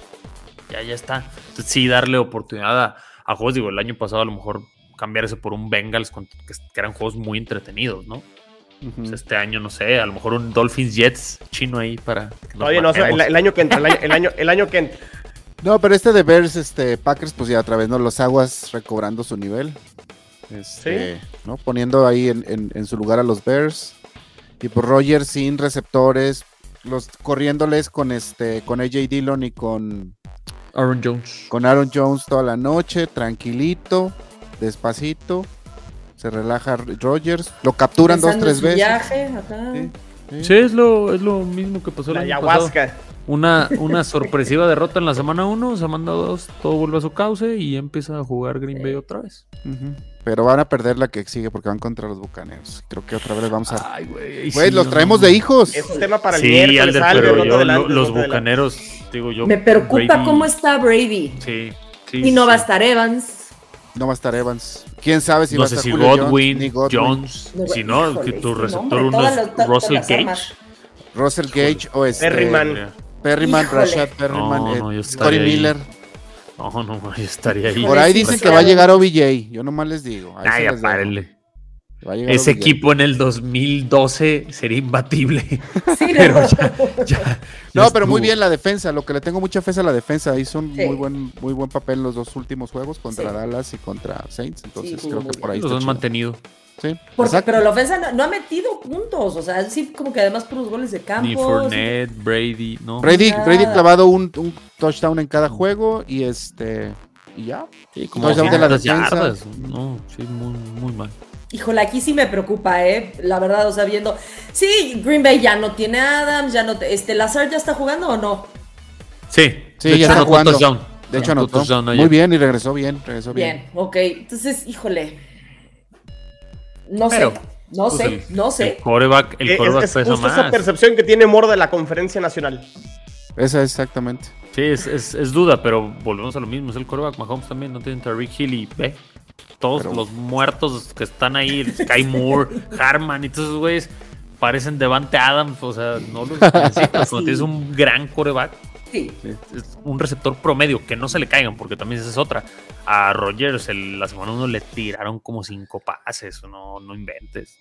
ya, ya está. Entonces, sí, darle oportunidad a, juegos, digo, el año pasado a lo mejor cambiarse por un Bengals, que, eran juegos muy entretenidos, ¿no? este año, no sé, a lo mejor un Dolphins Jets chino ahí para. Oye, no, el, año que entra, el año, el año, que entra. No, pero este de Bears, este, Packers, pues ya a través de los aguas recobrando su nivel. Este, ¿no? Poniendo ahí en, su lugar a los Bears. Y por pues Rogers sin receptores. Los corriéndoles con este. con AJ Dillon y con. Aaron Jones. Con Aaron Jones toda la noche. Tranquilito. Despacito. Se relaja Rogers. Lo capturan dos, tres veces. Sí, es, lo, es lo mismo que pasó la el ayahuasca. Una, una sorpresiva derrota en la semana 1, semana 2, todo vuelve a su cauce y empieza a jugar Green Bay otra vez. Pero van a perder la que sigue porque van contra los bucaneros. Creo que otra vez vamos a. Ay, güey. los traemos de hijos. Es un tema para el sí, miércoles, pero los bucaneros, digo yo. Me preocupa cómo está Brady. Sí, sí. Y no va a estar Evans. No va a estar Evans. ¿Quién sabe si no va a estar si Godwin, Jones, Si no, que tu receptor uno es Russell Gage. Russell Gage o este. Perryman. Perryman, Rashad Perryman, no, eh, Corey Miller. No, no, yo estaría ahí. Por ahí dicen que va a llegar OBJ, yo nomás les digo. Ay, apárenle. Ese equipo en el 2012 sería imbatible. Sí, pero ya, no, pero muy bien la defensa. Lo que le tengo mucha fe es a la defensa. Hizo un muy buen muy buen papel los dos últimos juegos contra Dallas y contra Saints. Entonces creo que por ahí. Los han mantenido. Sí, pero la ofensa no, ha metido puntos, o sea, sí como que además por los goles de campo. Ni Fournette, Brady, ¿no? Brady, Brady clavado un, un, touchdown en cada juego y este y ya. Sí, como touchdown de la defensa. No, sí, muy, muy mal. Híjole, aquí sí me preocupa, ¿eh? La verdad, o sea, viendo. Sí, Green Bay ya no tiene Adams, ya no. Este, ¿Lazar ya está jugando o no? Sí, sí, ya está jugando. De hecho, anotó. Muy bien y regresó bien, regresó bien. Bien, ok. Entonces, híjole. No sé. No pues sé, no sé. El coreback, el es, pesa más. esa percepción que tiene Moro de la conferencia nacional. Esa exactamente. Sí, es, es, es, duda, pero volvemos a lo mismo. Es el coreback. Mahomes también no tiene Tariq Hill y ve. Todos los muertos que están ahí, Sky Moore, Harman y todos esos güeyes parecen Devante Adams. O sea, no los necesitas. Cuando tienes un gran coreback, Sí. es un receptor promedio, que no se le caigan, porque también esa es otra. A Rogers el- la semana uno le tiraron como cinco pases, no, no inventes.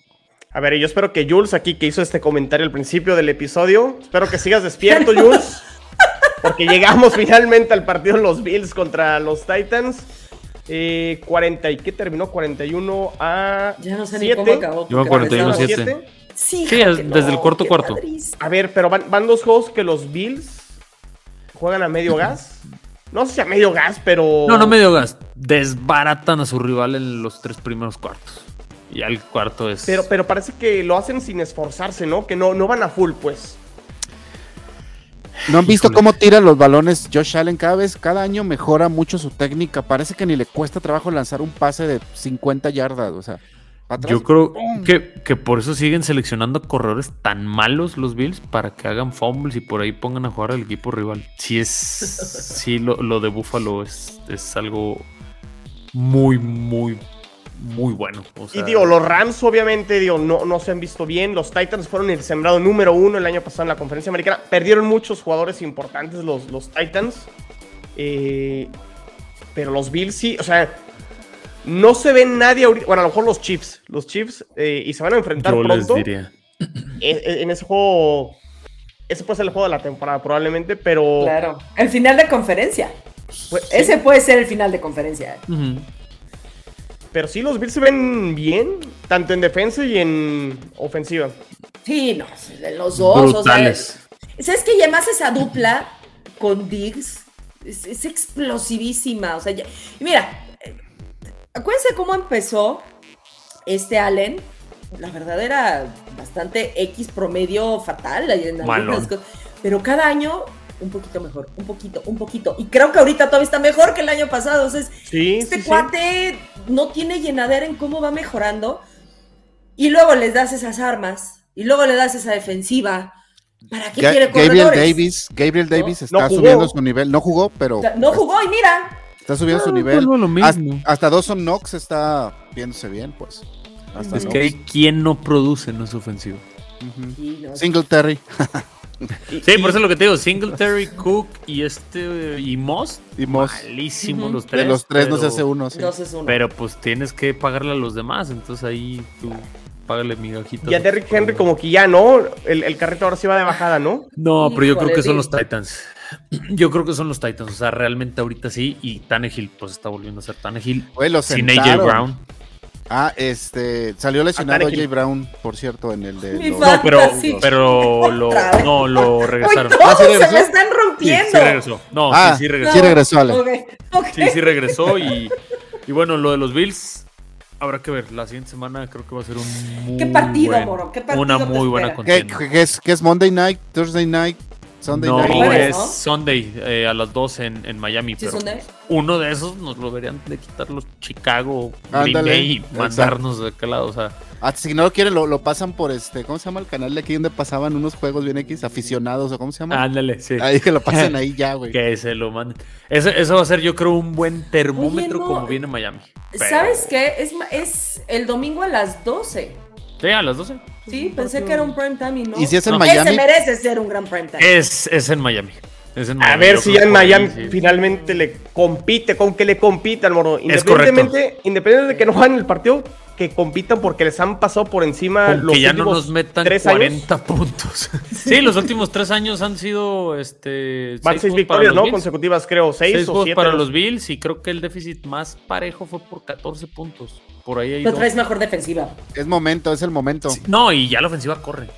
A ver, y yo espero que Jules aquí que hizo este comentario al principio del episodio, espero que sigas despierto, Jules. Porque llegamos finalmente al partido de los Bills contra los Titans. Eh, 40 y qué terminó 41 a Ya no sé ni 7. cómo acabó. Yo me porque acuerdo, empezaba- 41-7. Sí, desde el cuarto cuarto. padrísimo. A ver, pero van, van dos juegos que los Bills juegan a medio gas. No sé si a medio gas, pero. No, no medio gas. Desbaratan a su rival en los tres primeros cuartos. Y al cuarto es. Pero, pero parece que lo hacen sin esforzarse, ¿no? Que no, no van a full, pues. ¿No han visto Híjole. cómo tira los balones Josh Allen? Cada vez, cada año mejora mucho su técnica. Parece que ni le cuesta trabajo lanzar un pase de 50 yardas. O sea, atrás Yo creo ¡pum! que, que por eso siguen seleccionando corredores tan malos los Bills para que hagan fumbles y por ahí pongan a jugar al equipo rival. Sí es. sí, lo, lo de Buffalo es, es algo muy, muy, muy bueno. O Y digo, los Rams obviamente digo, no, no se han visto bien. Los Titans fueron el sembrado número uno el año pasado en la conferencia americana. Perdieron muchos jugadores importantes los, los Titans. Eh, pero los Bills sí, o sea, no se ve nadie ahorita. Bueno, a lo mejor los Chiefs. Los Chiefs eh, y se van a enfrentar yo les pronto. diría. Eh, eh, en ese juego. Ese puede ser el juego de la temporada probablemente, pero... Claro. El final de conferencia. pues, sí. Ese puede ser el final de conferencia. Pero sí, los Bills se ven bien, tanto en defensa y en ofensiva. Sí, no, los dos. Brutales. O sea, ¿Sabes que además esa dupla con Diggs es, es explosivísima. O sea, ya- y mira, acuérdense cómo empezó este Allen. La verdad era bastante X promedio fatal. en algunas Malón. cosas, Pero cada año un poquito mejor, un poquito, un poquito. Y creo que ahorita todavía está mejor que el año pasado. O sea, es- Sí, este sí, sí. cuate no tiene llenadera en cómo va mejorando. Y luego les das esas armas. Y luego le das esa defensiva. ¿Para qué Ga- quiere Gabriel? Davis, Gabriel Davis No está jugó. subiendo su nivel. No jugó, pero O sea, No jugó y mira. Está subiendo su Ah, nivel. vuelvo a lo Hasta, mismo. hasta Dawson Knox está viéndose bien, pues. Hasta Es Knox. que hay quien no produce en esa ofensiva. Ujú. Sí, no, Singletary Sí, y- por eso es lo que te digo, Singletary, Cook y este y Moss, y Moss. malísimos Ujú. los tres. De los tres no se hace uno. sí. no sé, es uno. Pero pues tienes que pagarle a los demás, entonces ahí tú págale migajitas. Y a Derrick Henry como que ya, ¿no? El, el carrito ahora sí va de bajada, ¿no? No, pero yo creo que son los Titans. Yo creo que son los Titans, o sea, realmente ahorita sí. Y Tannehill, pues está volviendo a ser Tannehill. Güey, lo Sin AJ. Brown. Ah, este, salió lesionado. AJ Brown, por cierto, en el de Mi los- No, pero, pero lo, no, lo ¡Uy, regresaron. no! ¿Ah, sí se me están Sí, rompiendo. sí regresó. No, Ah, sí, sí regresó. sí regresó, Ale. Sí, sí regresó y, y bueno, lo de los Bills habrá que ver. La siguiente semana creo que va a ser un muy ¿Qué partido, buen- Moro? ¿Qué partido una muy buena contienda. qué es, qué es Monday Night, Thursday Night, Sunday No, Night? Es ¿no? Sunday eh, a las 2 en, en Miami. ¿Sí pero Sunday? uno de esos nos lo deberían de quitar los Chicago, Green Bay y exacto. mandarnos de aquel lado. O sea, Ah, si no lo quieren, lo, lo pasan por este, ¿cómo se llama el canal de aquí donde pasaban unos juegos bien X, aficionados o cómo se llama? ándale, sí. Ahí que lo pasen ahí ya, güey. Que se lo manden. Eso, eso va a ser, yo creo, un buen termómetro no, como viene Miami. Pero- ¿Sabes qué? Es, es el domingo a las 12. Sí, a las 12. Sí, pensé que era un prime time y no. Y si es en No. Ese Miami, merece ser un gran prime time. Es, es en Miami. Es en A ver Yo si ya en Miami sí. finalmente le compite, con que le compitan, moro. Es correcto. Independientemente, independientemente de que no jueguen el partido, que compitan porque les han pasado por encima Con los que ya no nos metan tres 40 puntos. sí, los últimos tres años han sido este Van seis para victorias, ¿no? Bills. Consecutivas, creo. Seis, Seis o siete. para no los. Bills y creo que el déficit más parejo fue por 14 puntos. Por ahí hay dos. traes mejor defensiva. es momento, es el momento. No, y ya la ofensiva corre.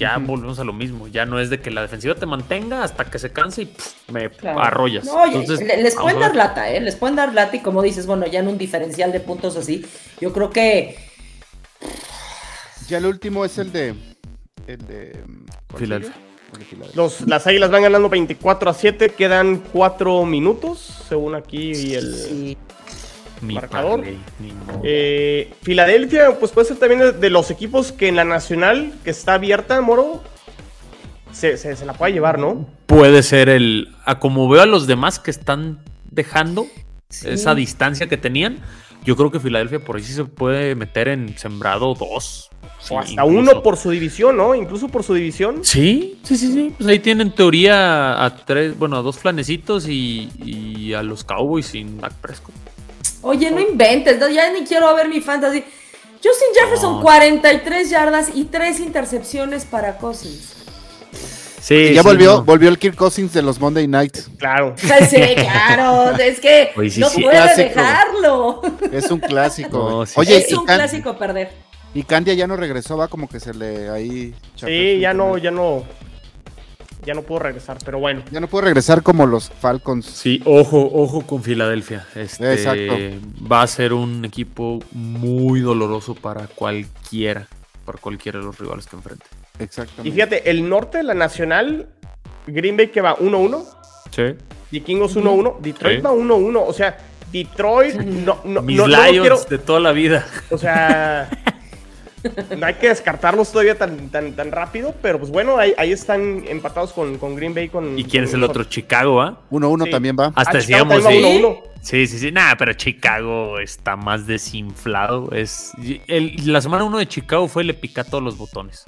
Ya volvemos a lo mismo. Ya no es de que la defensiva te mantenga hasta que se canse y pff, me Claro. arrollas. No, oye, Entonces, le- les pueden dar lata, ¿eh? Les pueden dar lata y como dices, bueno, ya en un diferencial de puntos así, yo creo que Ya el último es el de. El de. ¿cuál Filadelfia. Los, las águilas van ganando 24 a 7. Quedan 4 minutos, según aquí el. sí, Mi marcador. Eh, Filadelfia, pues puede ser también de, de los equipos que en la nacional, que está abierta, Moro, se, se- se la puede llevar, ¿no? puede ser el. A como veo a los demás que están dejando esa distancia que tenían, yo creo que Filadelfia por ahí sí se puede meter en sembrado 2. O hasta uno por su división, ¿no? Incluso por su división. Sí, sí, sí, sí. Pues ahí tienen teoría a tres, bueno, a dos flanecitos y, a los Cowboys sin Mac Prescott. Oye, no inventes, ya ni quiero ver mi fantasy. Justin Jefferson, 43 yardas y 3 intercepciones para Cousins. Sí, ya volvió, volvió el Kirk Cousins de los Monday Nights. Claro. Sí, claro, es que no puede dejarlo. Es un clásico. Oye, es un clásico perder. Y Candia ya no regresó, va como que se le ahí. Sí, ya no, ya no. Ya no puedo regresar, pero bueno. Ya no puedo regresar como los Falcons. Sí, ojo, ojo con Filadelfia. Este, Exacto. Va a ser un equipo muy doloroso para cualquiera, para cualquiera de los rivales que enfrente. Exactamente. Y fíjate, el norte de la nacional, Green Bay que va 1-1. Sí. Vikingos 1-1. Detroit va 1-1. O sea, Detroit no, no, Mis Lions de toda la vida. O sea, no hay que descartarlos todavía tan, tan, tan rápido, pero pues bueno, ahí, ahí están empatados con, con, Green Bay. Con, ¿Y quién es el otro? Chicago, ¿ah? 1-1 también va. Hasta ah, decíamos, sí. Sí, sí, sí. Nada, pero Chicago está más desinflado. Es, la semana 1 de Chicago fue le pica todos los botones.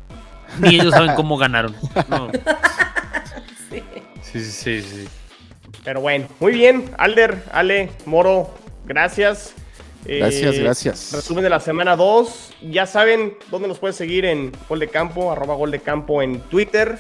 Ni ellos saben cómo ganaron. Sí. sí, sí, sí. Pero bueno, muy bien. Alder, Ale, Moro, gracias. Gracias, eh, gracias. Resumen de la semana 2. Ya saben dónde nos pueden seguir en Gol de Campo, arroba Gol de Campo en Twitter,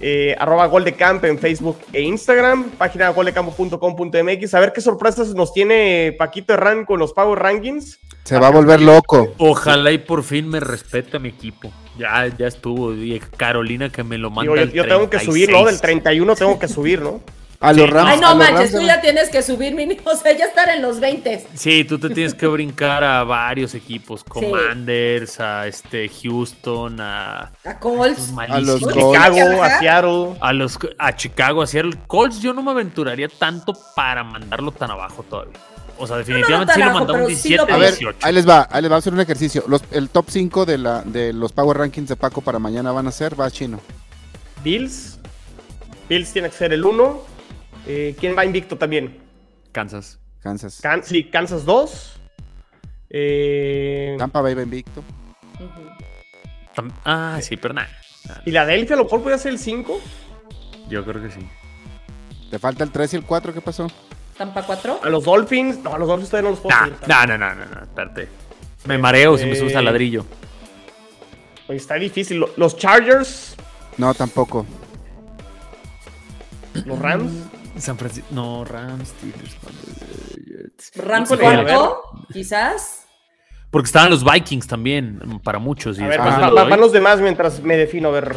eh, arroba Gol de Campo en Facebook e Instagram, página goldecampo.com.mx. A ver qué sorpresas nos tiene Paquito Herrán con los Power Rankings. Se va a volver loco. Ojalá y por fin me respete mi equipo. Ya, ya estuvo. Y Carolina que me lo manda. Yo, yo tengo que subir, ¿no? Del 31 tengo que subir, ¿no? A los Rams. Ay, no manches, tú ya tienes que subir mínimo, o sea, ya estar en los 20. Sí, tú te tienes que brincar a varios equipos, Commanders, a este Houston, a a Colts, a los Chicago, a Seattle, a los a Chicago, a Seattle. Colts yo no me aventuraría tanto para mandarlo tan abajo todavía. O sea, definitivamente sí lo mandamos 17 a ver, Ahí les va, ahí les va a hacer un ejercicio. Los, el top 5 de, la, de los Power Rankings de Paco para mañana van a ser, va chino. Bills. Bills tiene que ser el 1. Eh, ¿Quién va invicto también? Kansas. Kansas. sí, Kansas 2. Eh... Tampa Bay va invicto. Ah, sí, pero nada. ¿Y la Delphi a lo mejor puede ser el 5? Yo creo que sí. ¿Te falta el 3 y el 4? ¿Qué pasó? ¿Tampa 4? A los Dolphins. No, a los Dolphins todavía no los puedo nah, No, no, no, no, espérate. Me mareo si me subes al eh, ladrillo. Oye, está difícil. Los Chargers. No, tampoco. Los Rams. San Francisco. No, Rams, Steelers. Rams cuarto, quizás. Porque estaban los Vikings también, para muchos. Y a ver, van los demás mientras me defino, a ver.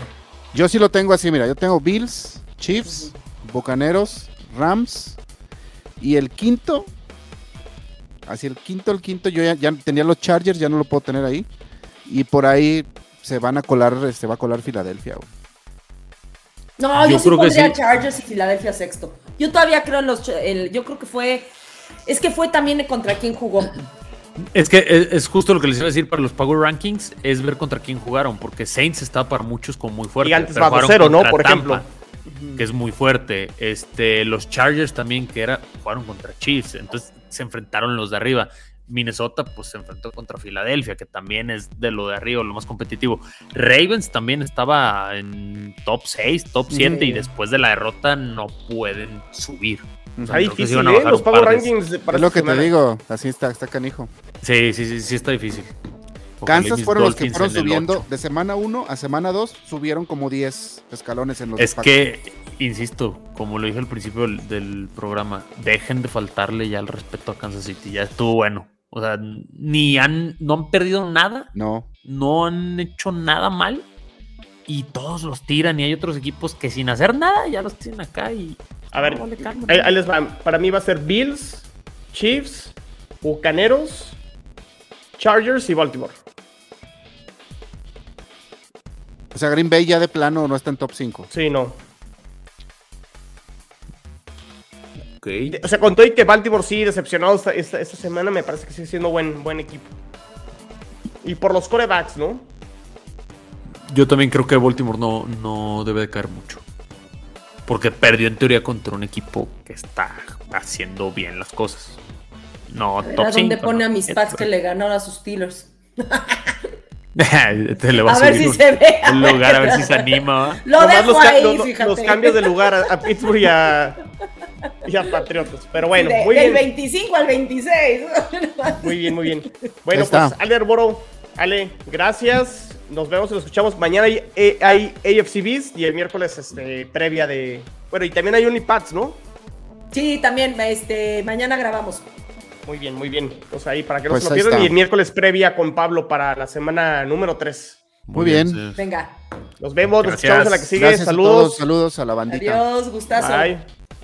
Yo sí lo tengo así, mira, yo tengo Bills, Chiefs, Bucaneros, Rams y el quinto. Así el quinto, el quinto, yo ya, tenía los Chargers, ya no lo puedo tener ahí. Y por ahí se van a colar, se va a colar Filadelfia. No, yo, sí pondría Chargers y Filadelfia sexto. Yo todavía creo en los. yo creo que fue. Es que fue también contra quién jugó. Es que es, justo lo que les iba a decir para los Power Rankings, es ver contra quién jugaron, porque Saints está para muchos como muy fuerte. Y antes bajo cero, ¿no? Por ejemplo. Que es muy fuerte. Este, los Chargers también, que era, jugaron contra Chiefs. Entonces se enfrentaron los de arriba. Minnesota pues se enfrentó contra Filadelfia, que también es de lo de arriba, lo más competitivo. Ravens también estaba en top 6, top 7 y después de la derrota no pueden subir. O difícil, ¿eh? Los Power Rankings Es lo que te digo, así está, está canijo. Sí, sí, sí, sí está difícil. Kansas fueron los que fueron subiendo de semana 1 a semana 2, subieron como 10 escalones en los Es que, insisto, como lo dije al principio del, del programa, dejen de faltarle ya el respeto a Kansas City, ya estuvo bueno. O sea, ni han, no han perdido nada. No. No han hecho nada mal. Y todos los tiran. Y hay otros equipos que sin hacer nada ya los tienen acá. Y. A ver, ahí, les va. Para mí va a ser Bills, Chiefs, Bucaneros, Chargers y Baltimore. O sea, Green Bay ya de plano no está en top 5. Sí, no. O sea, con todo y que Baltimore sí decepcionado esta, esta, semana, me parece que sigue siendo buen, buen equipo. Y por los corebacks, ¿no? Yo también creo que Baltimore no, no debe de caer mucho. Porque perdió en teoría contra un equipo que está haciendo bien las cosas. No, top ¿A dónde pone a mis Pats que le ganó a sus Steelers? Te le va a, a ver si se ve. Un lugar, a ver si se anima. Lo dejo los, ahí, los, cambios de lugar a, Pittsburgh y a, y a, Patriotas. Pero bueno, muy bien. Del 25 al 26. Muy bien, muy bien. Bueno, pues Ale Arboro, Ale, gracias. Nos vemos y nos escuchamos. Mañana hay, hay AFCBs y el miércoles este, previa de. Bueno, y también hay Unipads, ¿no? Sí, también. Este, mañana grabamos. Muy bien, muy bien. Pues ahí para que no pues se lo pierdan. Y el miércoles previa con Pablo para la semana número 3. Muy bien. Venga. Nos vemos, nos escuchamos en la que sigue. saludos. saludos a la bandita. Adiós, gustazo. Bye.